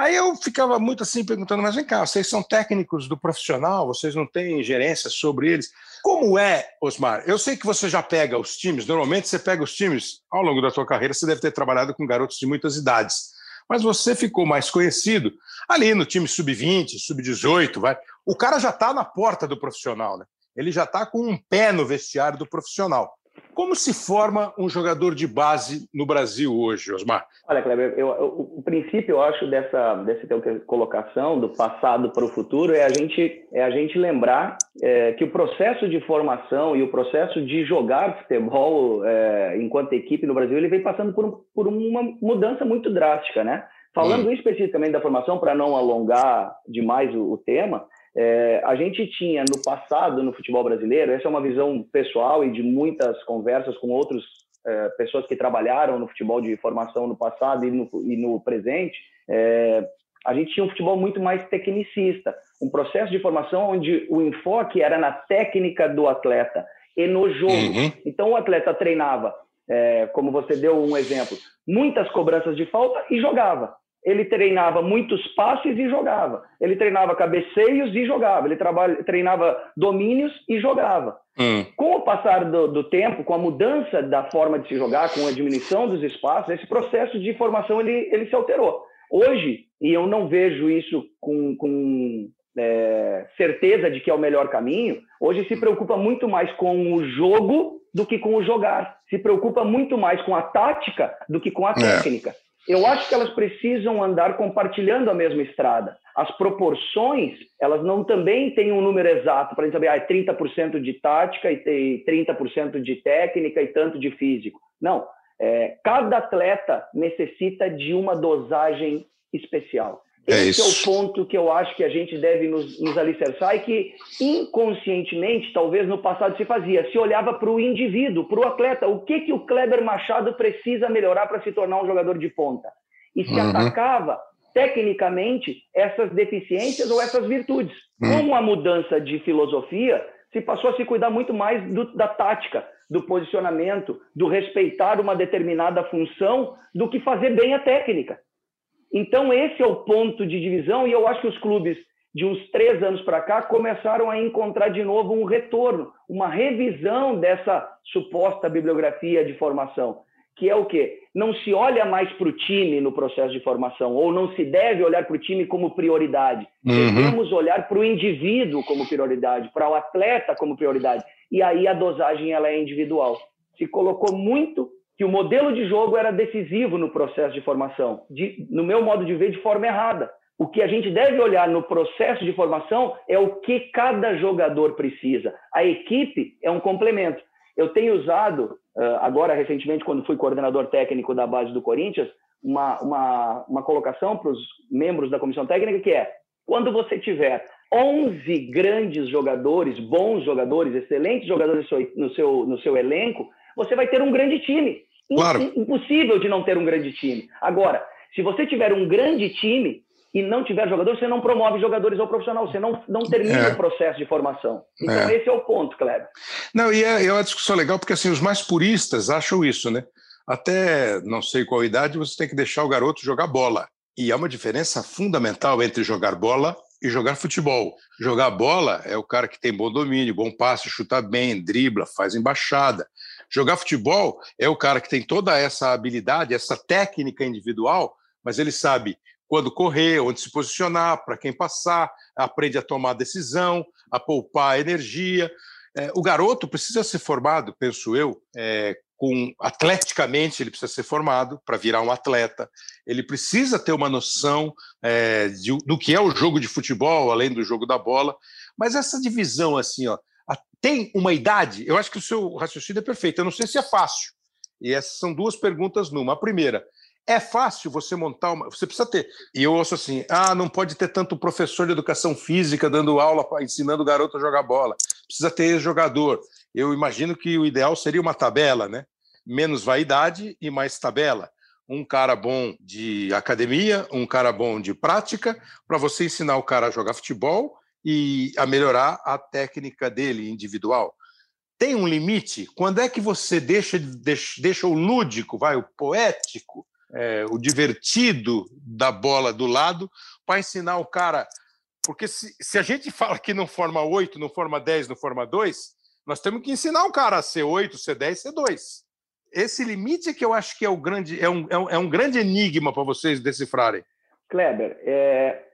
Aí eu ficava muito assim perguntando, mas vem cá, vocês são técnicos do profissional, vocês não têm gerência sobre eles. Como é, Osmar? Eu sei que você já pega os times, normalmente você pega os times, ao longo da sua carreira, você deve ter trabalhado com garotos de muitas idades, mas você ficou mais conhecido ali no time sub-20, sub-18, vai. O cara já está na porta do profissional, né? Ele já está com um pé no vestiário do profissional. Como se forma um jogador de base no Brasil hoje, Osmar? Olha, Kleber, eu, eu, o princípio, eu acho, dessa, dessa colocação do passado para o futuro é a gente, é a gente lembrar é, que o processo de formação e o processo de jogar futebol é, enquanto equipe no Brasil ele vem passando por, um, por uma mudança muito drástica, né? Falando hum. especificamente da formação, para não alongar demais o, o tema, é, a gente tinha no passado, no futebol brasileiro, essa é uma visão pessoal e de muitas conversas com outras é, pessoas que trabalharam no futebol de formação no passado e no, e no presente, é, a gente tinha um futebol muito mais tecnicista, um processo de formação onde o enfoque era na técnica do atleta e no jogo. Uhum. Então o atleta treinava, é, como você deu um exemplo, muitas cobranças de falta e jogava ele treinava muitos passes e jogava. Ele treinava cabeceios e jogava. Ele trabalha, treinava domínios e jogava. Hum. Com o passar do, do, tempo, com a mudança da forma de se jogar, com a diminuição dos espaços, esse processo de formação ele, ele se alterou. Hoje, e eu não vejo isso com, com é, certeza de que é o melhor caminho, hoje se preocupa muito mais com o jogo do que com o jogar. Se preocupa muito mais com a tática do que com a é. técnica. É eu acho que elas precisam andar compartilhando a mesma estrada. As proporções, elas não também têm um número exato para saber, ah, é 30% de tática e 30% de técnica e tanto de físico. Não. É, cada atleta necessita de uma dosagem especial. É Esse isso. é o ponto que eu acho que a gente deve nos, nos alicerçar e que inconscientemente, talvez no passado se fazia, se olhava para o indivíduo, para o atleta, o que, que o Kleber Machado precisa melhorar para se tornar um jogador de ponta. E se uhum. atacava tecnicamente essas deficiências ou essas virtudes. Uhum. Com a mudança de filosofia, se passou a se cuidar muito mais do, da tática, do posicionamento, do respeitar uma determinada função, do que fazer bem a técnica. Então, esse é o ponto de divisão, e eu acho que os clubes, de uns três anos para cá, começaram a encontrar de novo um retorno, uma revisão dessa suposta bibliografia de formação, que é o quê? Não se olha mais para o time no processo de formação, ou não se deve olhar para o time como prioridade. Uhum. Devemos olhar para o indivíduo como prioridade, para o atleta como prioridade. E aí a dosagem ela é individual. Se colocou muito que o modelo de jogo era decisivo no processo de formação, de, no meu modo de ver, de forma errada. O que a gente deve olhar no processo de formação é o que cada jogador precisa. A equipe é um complemento. Eu tenho usado, agora recentemente, quando fui coordenador técnico da base do Corinthians, uma, uma, uma colocação para os membros da comissão técnica que é: quando você tiver 11 grandes jogadores, bons jogadores, excelentes jogadores no seu, no seu elenco, você vai ter um grande time. Claro. Impossível de não ter um grande time. Agora, se você tiver um grande time, e não tiver jogador, você não promove jogadores ao profissional, você não, não termina é. o processo de formação. Então, é. esse é o ponto, Kleber. Não, e é, é uma discussão legal, porque assim, os mais puristas acham isso, né? Até não sei qual idade, você tem que deixar o garoto jogar bola. E há uma diferença fundamental entre jogar bola e jogar futebol. Jogar bola é o cara que tem bom domínio, bom passe, chuta bem, dribla, faz embaixada. Jogar futebol é o cara que tem toda essa habilidade, essa técnica individual, mas ele sabe quando correr, onde se posicionar, para quem passar, aprende a tomar decisão, a poupar energia. É, o garoto precisa ser formado, penso eu, é, com atleticamente ele precisa ser formado para virar um atleta. Ele precisa ter uma noção é, de, do que é o jogo de futebol, além do jogo da bola. Mas essa divisão assim, ó, tem uma idade. Eu acho que o seu raciocínio é perfeito. Eu não sei se é fácil. E essas são duas perguntas numa. A primeira, é fácil você montar uma. Você precisa ter. E eu ouço assim: ah, não pode ter tanto professor de educação física dando aula, ensinando o garoto a jogar bola. Precisa ter jogador. Eu imagino que o ideal seria uma tabela, né? Menos vaidade e mais tabela. Um cara bom de academia, um cara bom de prática, para você ensinar o cara a jogar futebol e a melhorar a técnica dele individual. Tem um limite? Quando é que você deixa, deixa, deixa o lúdico, vai, o poético, é, o divertido da bola do lado para ensinar o cara. Porque se, se a gente fala que não forma 8, não forma 10, não forma 2, nós temos que ensinar o cara a ser 8, ser 10, ser 2. Esse limite é que eu acho que é, o grande, é, um, é, um, é grande enigma para vocês decifrarem. Kleber, é,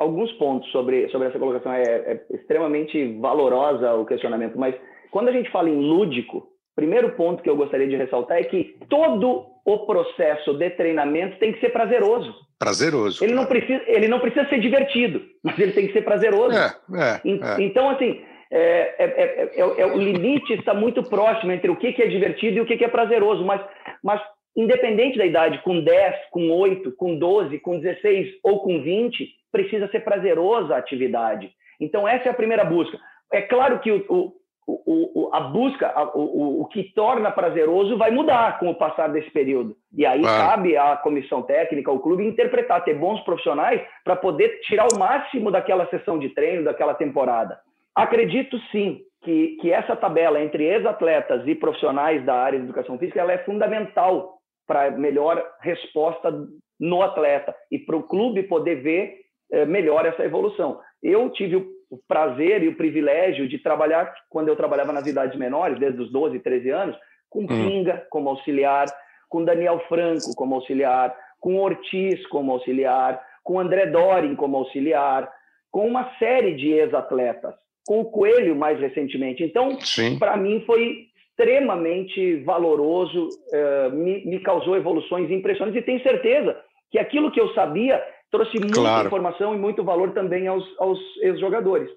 alguns pontos sobre, sobre essa colocação. É, é extremamente valorosa o questionamento, mas quando a gente fala em lúdico, primeiro ponto que eu gostaria de ressaltar é que todo o processo de treinamento tem que ser prazeroso. Prazeroso. Ele, claro. não, precisa, ele não precisa ser divertido, mas ele tem que ser prazeroso. É, é, é. Então, assim, é, é, é, o limite está muito próximo entre o que, que é divertido e o que, que é prazeroso, mas, mas independente da idade, com 10, com 8, com 12, com 16 ou com 20, precisa ser prazerosa a atividade. Então, essa é a primeira busca. É claro que o, o, o, o, a busca, a, o, o, que torna prazeroso vai mudar com o passar desse período. E aí cabe à comissão técnica, ao clube, interpretar, ter bons profissionais para poder tirar o máximo daquela sessão de treino, daquela temporada. Acredito sim que, que essa tabela entre ex-atletas e profissionais da área de educação física ela é fundamental para melhor resposta no atleta e para o clube poder ver é, melhor essa evolução. Eu tive o prazer e o privilégio de trabalhar, quando eu trabalhava nas idades menores, desde os 12, 13 anos, com hum. Pinga como auxiliar, com Daniel Franco como auxiliar, com Ortiz como auxiliar, com André Dorin como auxiliar, com uma série de ex-atletas, com o Coelho mais recentemente. Então, para mim foi extremamente valoroso, uh, me, me causou evoluções impressionantes e tenho certeza que aquilo que eu sabia trouxe muita claro. informação e muito valor também aos, aos ex-jogadores.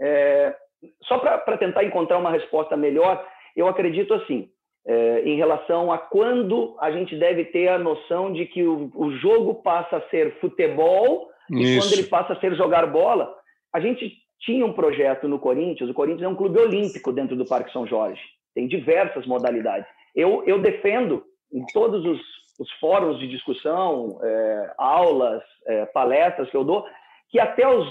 É, só para tentar encontrar uma resposta melhor, eu acredito assim, é, em relação a quando a gente deve ter a noção de que o, o jogo passa a ser futebol Isso. e quando ele passa a ser jogar bola. A gente tinha um projeto no Corinthians, o Corinthians é um clube olímpico dentro do Parque São Jorge, tem diversas modalidades. Eu, eu defendo em todos os os fóruns de discussão, é, aulas, é, palestras que eu dou, que até os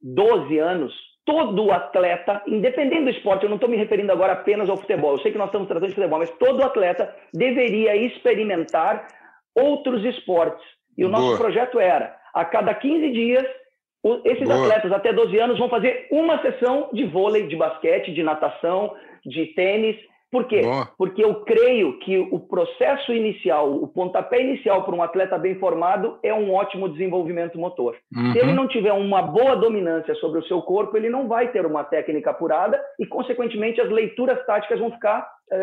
12 anos, todo atleta, independente do esporte, eu não estou me referindo agora apenas ao futebol, eu sei que nós estamos tratando de futebol, mas todo atleta deveria experimentar outros esportes. E o nosso Boa. projeto era, a cada 15 dias, esses Boa. atletas até 12 anos vão fazer uma sessão de vôlei, de basquete, de natação, de tênis, por quê? Boa. Porque eu creio que o processo inicial, o pontapé inicial para um atleta bem formado é um ótimo desenvolvimento motor. Uhum. Se ele não tiver uma boa dominância sobre o seu corpo, ele não vai ter uma técnica apurada e, consequentemente, as leituras táticas vão ficar é,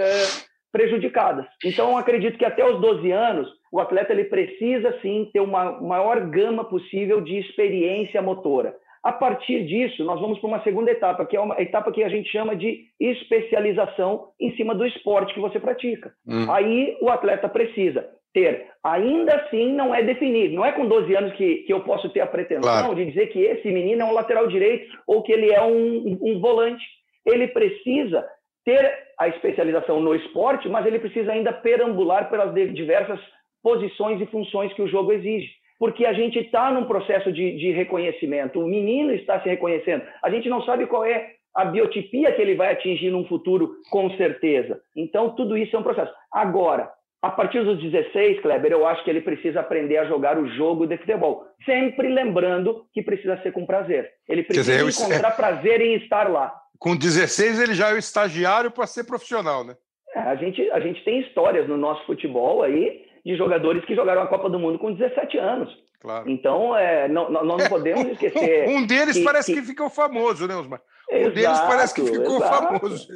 prejudicadas. Então, eu acredito que até os 12 anos, o atleta ele precisa sim ter uma maior gama possível de experiência motora. A partir disso, nós vamos para uma segunda etapa, que é uma etapa que a gente chama de especialização em cima do esporte que você pratica. Hum. Aí o atleta precisa ter, ainda assim não é definido, não é com 12 anos que, que eu posso ter a pretensão claro. de dizer que esse menino é um lateral direito ou que ele é um, um volante. Ele precisa ter a especialização no esporte, mas ele precisa ainda perambular pelas diversas posições e funções que o jogo exige. Porque a gente está num processo de, de reconhecimento, o menino está se reconhecendo. A gente não sabe qual é a biotipia que ele vai atingir num futuro, com certeza. Então, tudo isso é um processo. Agora, a partir dos 16, Kleber, eu acho que ele precisa aprender a jogar o jogo de futebol. Sempre lembrando que precisa ser com prazer. Ele precisa dizer, encontrar eu... prazer em estar lá. Com 16, ele já é o estagiário para ser profissional, né? É, a, gente, a gente tem histórias no nosso futebol aí de jogadores que jogaram a Copa do Mundo com 17 anos. Claro. Então, é, não, nós não podemos esquecer. um deles que, parece que... que, ficou famoso, né, Osmar? Um exato, deles parece que ficou exato. famoso.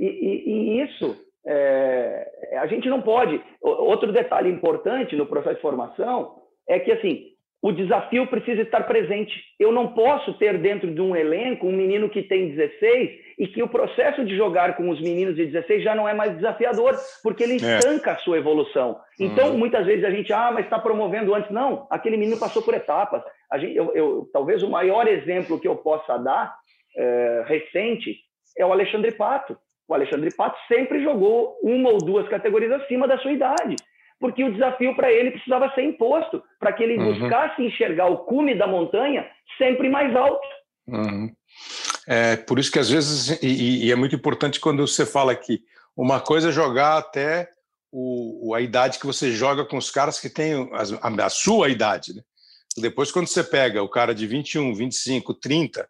E, e, e isso é, a gente não pode. Outro detalhe importante no processo de formação é que assim o desafio precisa estar presente. Eu não posso ter dentro de um elenco um menino que tem 16 e que o processo de jogar com os meninos de 16 já não é mais desafiador, porque ele é. estanca a sua evolução. Então, uhum. muitas vezes a gente, ah, mas está promovendo antes. Não, aquele menino passou por etapas. Gente, eu, eu, talvez o maior exemplo que eu possa dar, é, recente, é o Alexandre Pato. O Alexandre Pato sempre jogou uma ou duas categorias acima da sua idade, porque o desafio para ele precisava ser imposto, para que ele uhum. buscasse enxergar o cume da montanha sempre mais alto. Uhum. É por isso que às vezes, e, e, é muito importante quando você fala que uma coisa é jogar até o, a idade que você joga com os caras que têm a, a sua idade, né? Depois, quando você pega o cara de 21, 25, 30,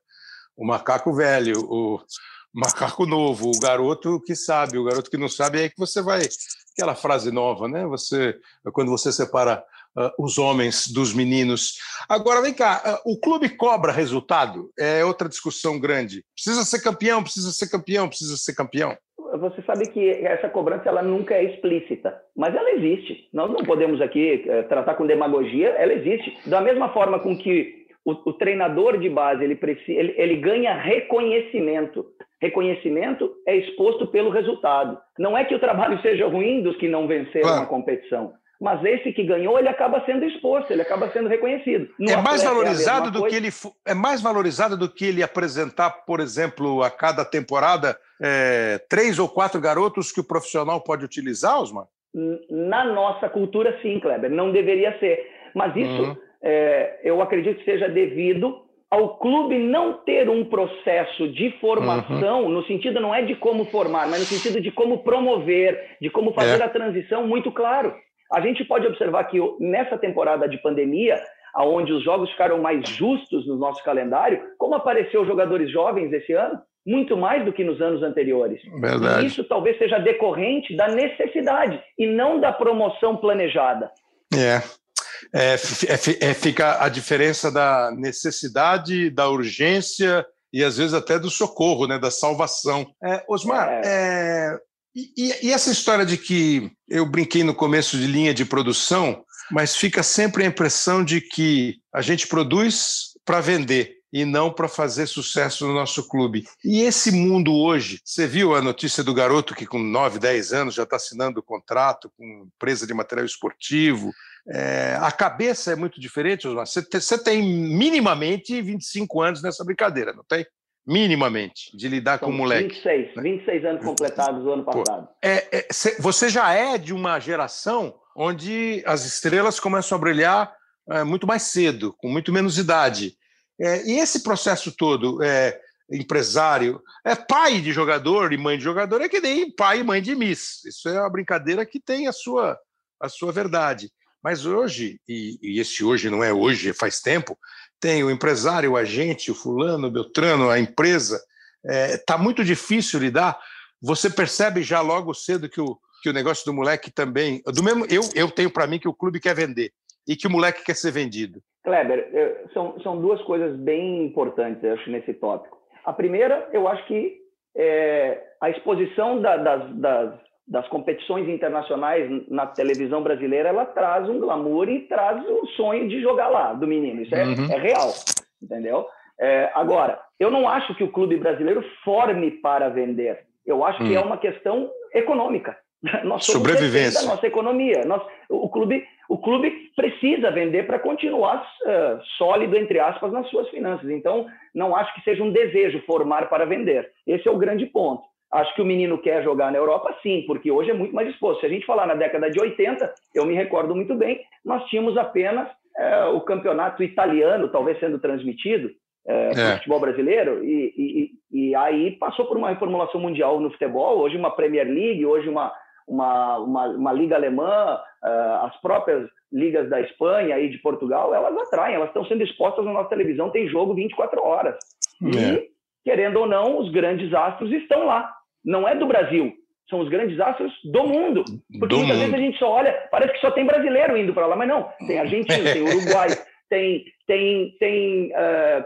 o macaco velho, o, macaco novo, o garoto que sabe, o garoto que não sabe, é aí que você vai. Aquela frase nova, né? Você, quando você separa uh, os homens dos meninos. Agora, vem cá, uh, o clube cobra resultado? É outra discussão grande. Precisa ser campeão, precisa ser campeão, precisa ser campeão. Você sabe que essa cobrança ela nunca é explícita, mas ela existe. Nós não podemos aqui uh, tratar com demagogia, ela existe. Da mesma forma com que o, o treinador de base ele, ele, ele ganha reconhecimento reconhecimento é exposto pelo resultado. Não é que o trabalho seja ruim dos que não venceram claro. a competição, mas esse que ganhou, ele acaba sendo exposto, ele acaba sendo reconhecido. No é mais valorizado é do que ele é mais valorizado do que ele apresentar, por exemplo, a cada temporada é, três ou quatro garotos que o profissional pode utilizar, Osmar? Na nossa cultura, sim, Kleber, não deveria ser. Mas isso uhum. é, eu acredito que seja devido ao clube não ter um processo de formação, uhum. no sentido não é de como formar, mas no sentido de como promover, de como fazer é. a transição muito claro. A gente pode observar que nessa temporada de pandemia, aonde os jogos ficaram mais justos no nosso calendário, como apareceu jogadores jovens esse ano, muito mais do que nos anos anteriores. Verdade. E isso talvez seja decorrente da necessidade e não da promoção planejada. É. É, é, é, fica a diferença da necessidade, da urgência e às vezes até do socorro, né, da salvação. É, Osmar, é. é e, e, essa história de que eu brinquei no começo de linha de produção, mas fica sempre a impressão de que a gente produz para vender e não para fazer sucesso no nosso clube. E esse mundo hoje, você viu a notícia do garoto que com 9, 10 anos já está assinando contrato com empresa de material esportivo, é, a cabeça é muito diferente, Osmar. Você, você tem minimamente 25 anos nessa brincadeira, não tem? Minimamente, de lidar São com o moleque. 26, né? 26 anos completados o ano passado. Pô, é, é, você já é de uma geração onde as estrelas começam a brilhar é, muito mais cedo, com muito menos idade. É, e esse processo todo, é, empresário, é pai de jogador e mãe de jogador, é que nem pai e mãe de Miss. Isso é uma brincadeira que tem a sua, a sua verdade. Mas hoje, e, e esse hoje não é hoje, faz tempo, tem o empresário, o agente, o fulano, o Beltrano, a empresa. Está é, tá muito difícil lidar. Você percebe já logo cedo que o, que o negócio do moleque também. Do mesmo, eu, eu tenho para mim que o clube quer vender e que o moleque quer ser vendido. Kleber, são, são duas coisas bem importantes, eu acho, nesse tópico. A primeira, eu acho que é, a exposição da, das, das, das competições internacionais na televisão brasileira, ela traz um glamour e traz o sonho de jogar lá do menino. Isso é, uhum. é real, entendeu? É, agora, eu não acho que o clube brasileiro forme para vender. Eu acho uhum. que é hum. uma questão econômica. Nós somos Sobrevivência da nossa economia. Nós, o clube, o clube precisa vender para continuar uh, sólido entre aspas nas suas finanças. Então, não acho que seja um desejo formar para vender. Esse é o grande ponto. Acho que o menino quer jogar na Europa, sim, porque hoje é muito mais exposto. Se a gente falar na década de 80, eu me recordo muito bem, nós tínhamos apenas é, o campeonato italiano, talvez sendo transmitido é, para o é. futebol brasileiro, e, e, e, aí passou por uma reformulação mundial no futebol, hoje uma Premier League, hoje uma, uma, uma, uma liga alemã, uh, as próprias ligas da Espanha e de Portugal, elas atraem, elas estão sendo expostas na nossa televisão, tem jogo 24 horas. E, é. Querendo ou não, os grandes astros estão lá. Não é do Brasil, são os grandes astros do mundo. Porque do muitas mundo. vezes a gente só olha, parece que só tem brasileiro indo para lá, mas não. Tem argentino, tem uruguai, tem, tem, tem uh,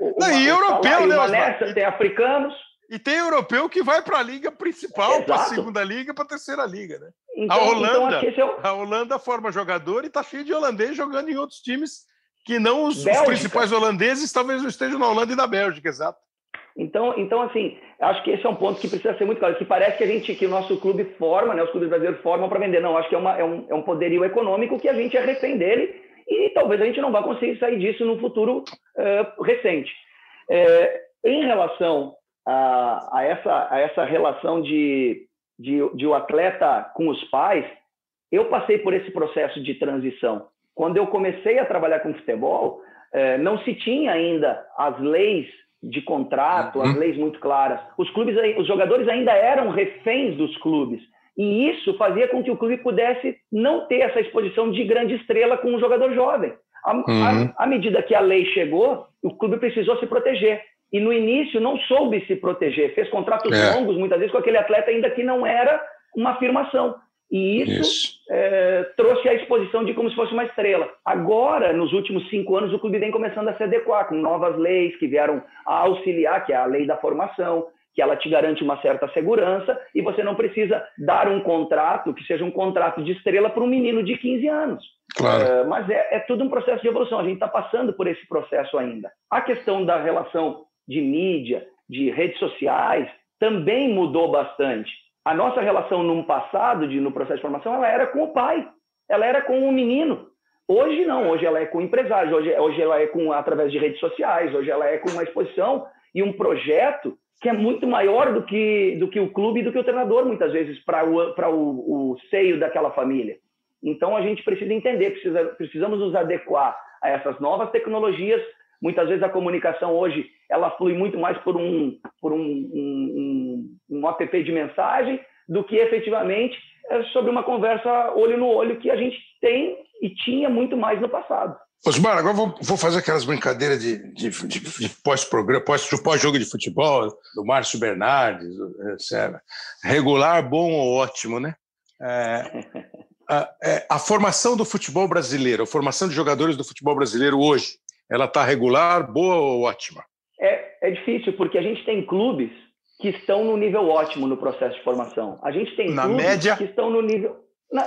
uma, não, e europeu, né? Nessa, tem africanos. E tem europeu que vai para a liga principal, para a segunda liga, para a terceira liga, né? Então, a então, Holanda, então a Holanda forma jogador e está cheio de holandês jogando em outros times que não os, os, principais holandeses, talvez não estejam na Holanda e na Bélgica, exato. Então, então, assim, acho que esse é um ponto que precisa ser muito claro. Que parece que a gente, que o nosso clube forma, né? Os clubes brasileiros formam para vender. Não, acho que é, uma, é, um, é um poderio econômico que a gente é refém dele e talvez a gente não vá conseguir sair disso no futuro uh, recente. É, em relação a, a, essa, a essa relação de, de, de o atleta com os pais, eu passei por esse processo de transição. Quando eu comecei a trabalhar com futebol, não se tinha ainda as leis de contrato, as uhum. leis muito claras. Os clubes, os jogadores ainda eram reféns dos clubes. E isso fazia com que o clube pudesse não ter essa exposição de grande estrela com um jogador jovem. À, uhum. à, medida que a lei chegou, o clube precisou se proteger. E no início não soube se proteger, fez contratos é. longos, muitas vezes, com aquele atleta ainda que não era uma afirmação. E isso, isso. É, trouxe a exposição de como se fosse uma estrela. Agora, nos últimos cinco anos, o clube vem começando a se adequar com novas leis que vieram a auxiliar, que é a lei da formação, que ela te garante uma certa segurança e você não precisa dar um contrato que seja um contrato de estrela para um menino de 15 anos. Claro. É, mas é, é tudo um processo de evolução, a gente está passando por esse processo ainda. A questão da relação de mídia, de redes sociais, também mudou bastante. A nossa relação no passado, de, no processo de formação, ela era com o pai, ela era com o menino. Hoje não, hoje ela é com empresários, hoje, hoje ela é com através de redes sociais, hoje ela é com uma exposição e um projeto que é muito maior do que, do que o clube e do que o treinador, muitas vezes, para o, o, o seio daquela família. Então a gente precisa entender, precisa, precisamos nos adequar a essas novas tecnologias. Muitas vezes a comunicação hoje ela flui muito mais por um, por um, um, um, um app de mensagem do que efetivamente é sobre uma conversa olho no olho que a gente tem e tinha muito mais no passado. Osmar, agora vou, vou fazer aquelas brincadeiras de, de, de, de pós-programa, pós-jogo pós de futebol, do Márcio Bernardes, etc. Regular, bom ou ótimo, né? É, a, é, a, formação do futebol brasileiro, a formação de jogadores do futebol brasileiro hoje, ela está regular, boa ou ótima? É, é difícil, porque a gente tem clubes que estão no nível ótimo no processo de formação. A gente tem Na clubes média... que estão no nível.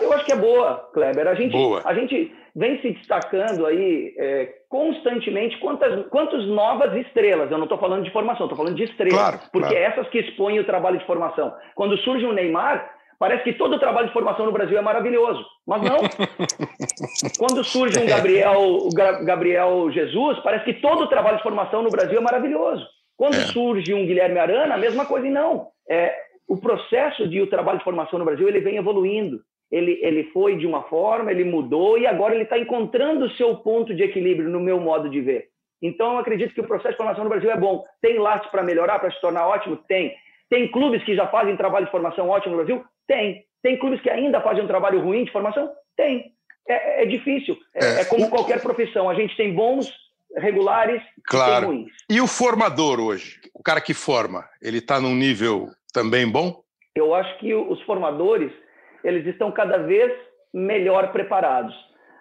Eu acho que é boa, Kleber. A gente, boa. a gente vem se destacando aí é, constantemente quantas, quantas novas estrelas. Eu não estou falando de formação, estou falando de estrelas. Claro, porque claro. essas que expõem o trabalho de formação. Quando surge um Neymar, parece que todo o trabalho de formação no Brasil é maravilhoso. Mas não. Quando surge um Gabriel, o Gabriel Jesus, parece que todo o trabalho de formação no Brasil é maravilhoso. Quando é. surge um Guilherme Arana, a mesma coisa e não. É, o processo de o trabalho de formação no Brasil ele vem evoluindo ele, ele foi de uma forma, ele mudou e agora ele está encontrando o seu ponto de equilíbrio, no meu modo de ver. Então, eu acredito que o processo de formação no Brasil é bom. Tem laços para melhorar, para se tornar ótimo? Tem. Tem clubes que já fazem trabalho de formação ótimo no Brasil? Tem. Tem clubes que ainda fazem um trabalho ruim de formação? Tem. É, é difícil. É, é, é como qualquer profissão. A gente tem bons, regulares claro. e ruins. E o formador hoje? O cara que forma, ele está num nível também bom? Eu acho que os formadores eles estão cada vez melhor preparados.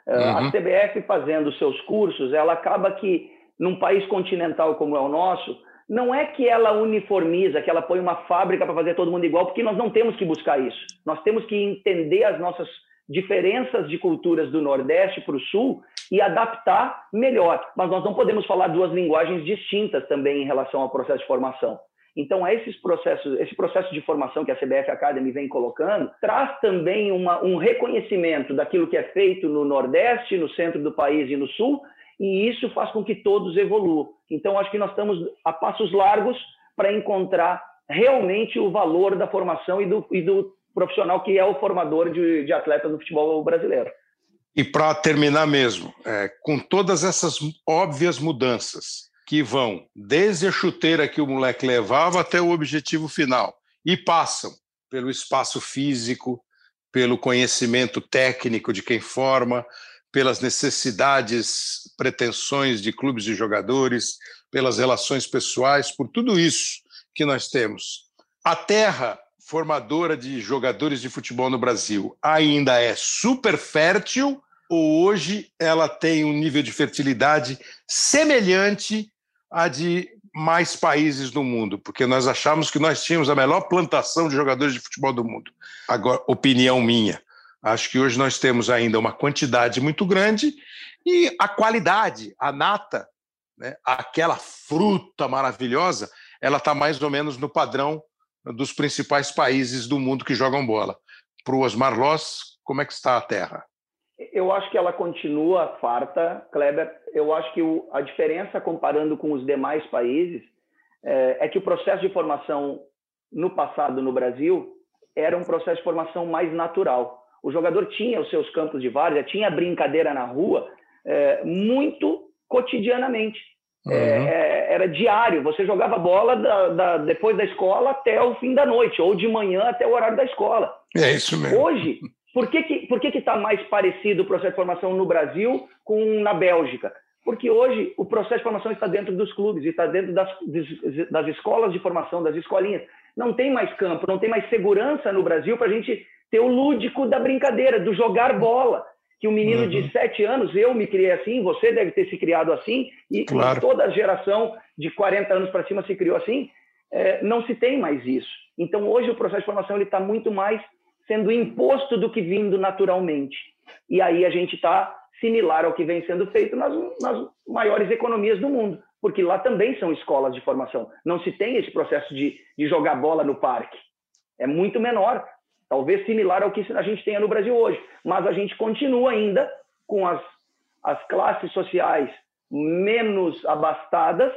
Eh, uhum. A CBF fazendo seus cursos, ela acaba que num país continental como é o nosso, não é que ela uniformiza, que ela põe uma fábrica para fazer todo mundo igual, porque nós não temos que buscar isso. Nós temos que entender as nossas diferenças de culturas do Nordeste para o Sul e adaptar melhor. Mas nós não podemos falar duas linguagens distintas também em relação ao processo de formação. Então, esses processos, esse processo de formação que a CBF Academy vem colocando, traz também uma, um reconhecimento daquilo que é feito no Nordeste, no centro do país e no Sul, e isso faz com que todos evoluam. Então, acho que nós estamos a passos largos para encontrar realmente o valor da formação e do, e do profissional que é o formador de, de atletas no futebol brasileiro. E para terminar mesmo, é, com todas essas óbvias mudanças que vão desde a chuteira que o moleque levava até o objetivo final e passam pelo espaço físico, pelo conhecimento técnico de quem forma, pelas necessidades, pretensões de clubes e jogadores, pelas relações pessoais, por tudo isso que nós temos. A terra formadora de jogadores de futebol no Brasil ainda é super fértil ou hoje ela tem um nível de fertilidade semelhante à de mais países do mundo, porque nós achamos que nós tínhamos a melhor plantação de jogadores de futebol do mundo. Agora, opinião minha, acho que hoje nós temos ainda uma quantidade muito grande e a qualidade, a nata, né, aquela fruta maravilhosa, ela está mais ou menos no padrão dos principais países do mundo que jogam bola. Para o Osmar Loss, como é que está a Terra? Eu acho que ela continua farta, Kleber. Eu acho que o, a diferença comparando com os demais países é, é, que o processo de formação no passado no Brasil era um processo de formação mais natural. O jogador tinha os seus campos de várzea, tinha brincadeira na rua é, muito cotidianamente. É, uhum. É, era diário, você jogava bola da, da, depois da escola até o fim da noite, ou de manhã até o horário da escola. É isso mesmo. Hoje, por que que por que está mais parecido o processo de formação no Brasil com na Bélgica? Porque hoje o processo de formação está dentro dos clubes, está dentro das, das escolas de formação, das escolinhas. Não tem mais campo, não tem mais segurança no Brasil para a gente ter o lúdico da brincadeira, do jogar bola. Que o um menino uhum. de sete anos, eu me criei assim, você deve ter se criado assim, e, claro. toda a geração de 40 anos para cima se criou assim, é, não se tem mais isso. Então, hoje, o processo de formação está muito mais sendo imposto do que vindo naturalmente. E aí a gente está similar ao que vem sendo feito nas, nas, maiores economias do mundo, porque lá também são escolas de formação. Não se tem esse processo de, de jogar bola no parque. É muito menor, talvez similar ao que a gente tenha no Brasil hoje, mas a gente continua ainda com as, as classes sociais menos abastadas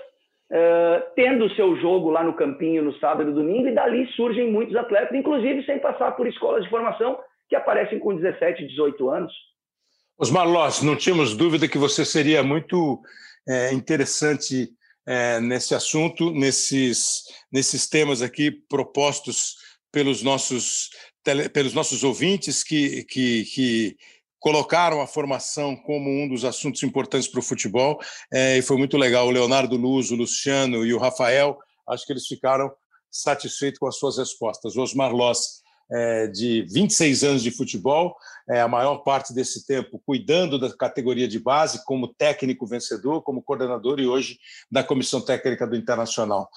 uh, tendo seu jogo lá no campinho no sábado e domingo, e dali surgem muitos atletas, inclusive sem passar por escolas de formação, que aparecem com 17, 18 anos. Osmar Loss, não tínhamos dúvida que você seria muito é, interessante é, nesse assunto, nesses, nesses temas aqui propostos pelos nossos, tele, pelos nossos ouvintes que, que, que colocaram a formação como um dos assuntos importantes para o futebol, é, e foi muito legal. O Leonardo Luz, o Luciano e o Rafael, acho que eles ficaram satisfeitos com as suas respostas. Osmar Loss, é, de 26 anos de futebol, é, a maior parte desse tempo cuidando da categoria de base, como técnico vencedor, como coordenador e hoje da comissão técnica do Internacional.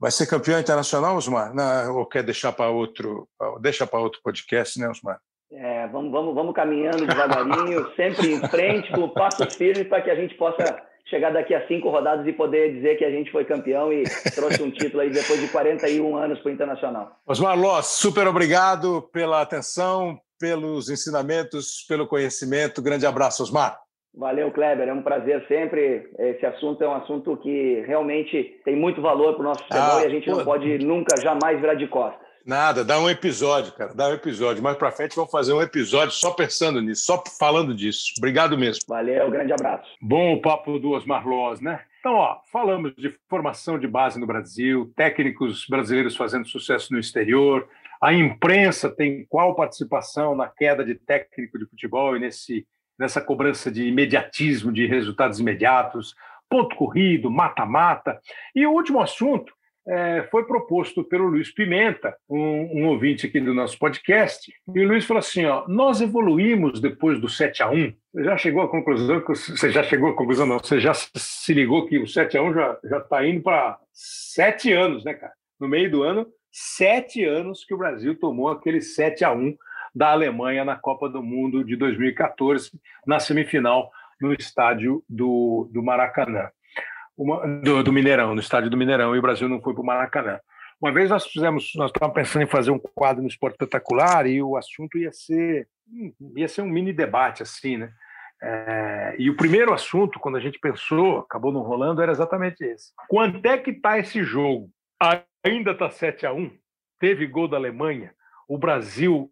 Vai ser campeão internacional, Osmar? Não, ou quer deixar para outro, deixa para outro podcast, né, Osmar? É, vamos, vamos, vamos caminhando devagarinho, sempre em frente, com passos firmes, para que a gente possa chegar daqui a cinco rodadas e poder dizer que a gente foi campeão e trouxe um título aí depois de 41 anos para o Internacional. Osmar Loss, super obrigado pela atenção, pelos ensinamentos, pelo conhecimento. Grande abraço, Osmar. Valeu, Kleber. É um prazer sempre. Esse assunto é um assunto que realmente tem muito valor para o nosso futebol ah, e a gente pô... não pode nunca, jamais virar de costas. Nada, dá um episódio, cara, dá um episódio. Mais para frente vamos fazer um episódio só pensando nisso, só falando disso. Obrigado mesmo. Valeu, grande abraço. Bom o papo do Osmar Loz, né? Então, ó, falamos de formação de base no Brasil, técnicos brasileiros fazendo sucesso no exterior, a imprensa tem qual participação na queda de técnico de futebol e nesse, nessa cobrança de imediatismo, de resultados imediatos, ponto corrido, mata-mata. E o último assunto é, foi proposto pelo Luiz Pimenta, um, um, ouvinte aqui do nosso podcast, e o Luiz falou assim: ó, nós evoluímos depois do 7 a 1 Você já chegou à conclusão, você já chegou à conclusão, não, você já se ligou que o 7 a 1 já está indo para sete anos, né, cara? No meio do ano, sete anos que o Brasil tomou aquele 7 a 1 da Alemanha na Copa do Mundo de 2014, na semifinal no estádio do, do Maracanã uma, do, do, Mineirão, no estádio do Mineirão, e o Brasil não foi para o Maracanã. Uma vez nós fizemos, nós estávamos pensando em fazer um quadro no Esporte Espetacular e o assunto ia ser, ia ser um mini debate assim, né? É, e o primeiro assunto, quando a gente pensou, acabou não rolando, era exatamente esse. Quanto é que está esse jogo? Ainda está 7 a 1 Teve gol da Alemanha? O Brasil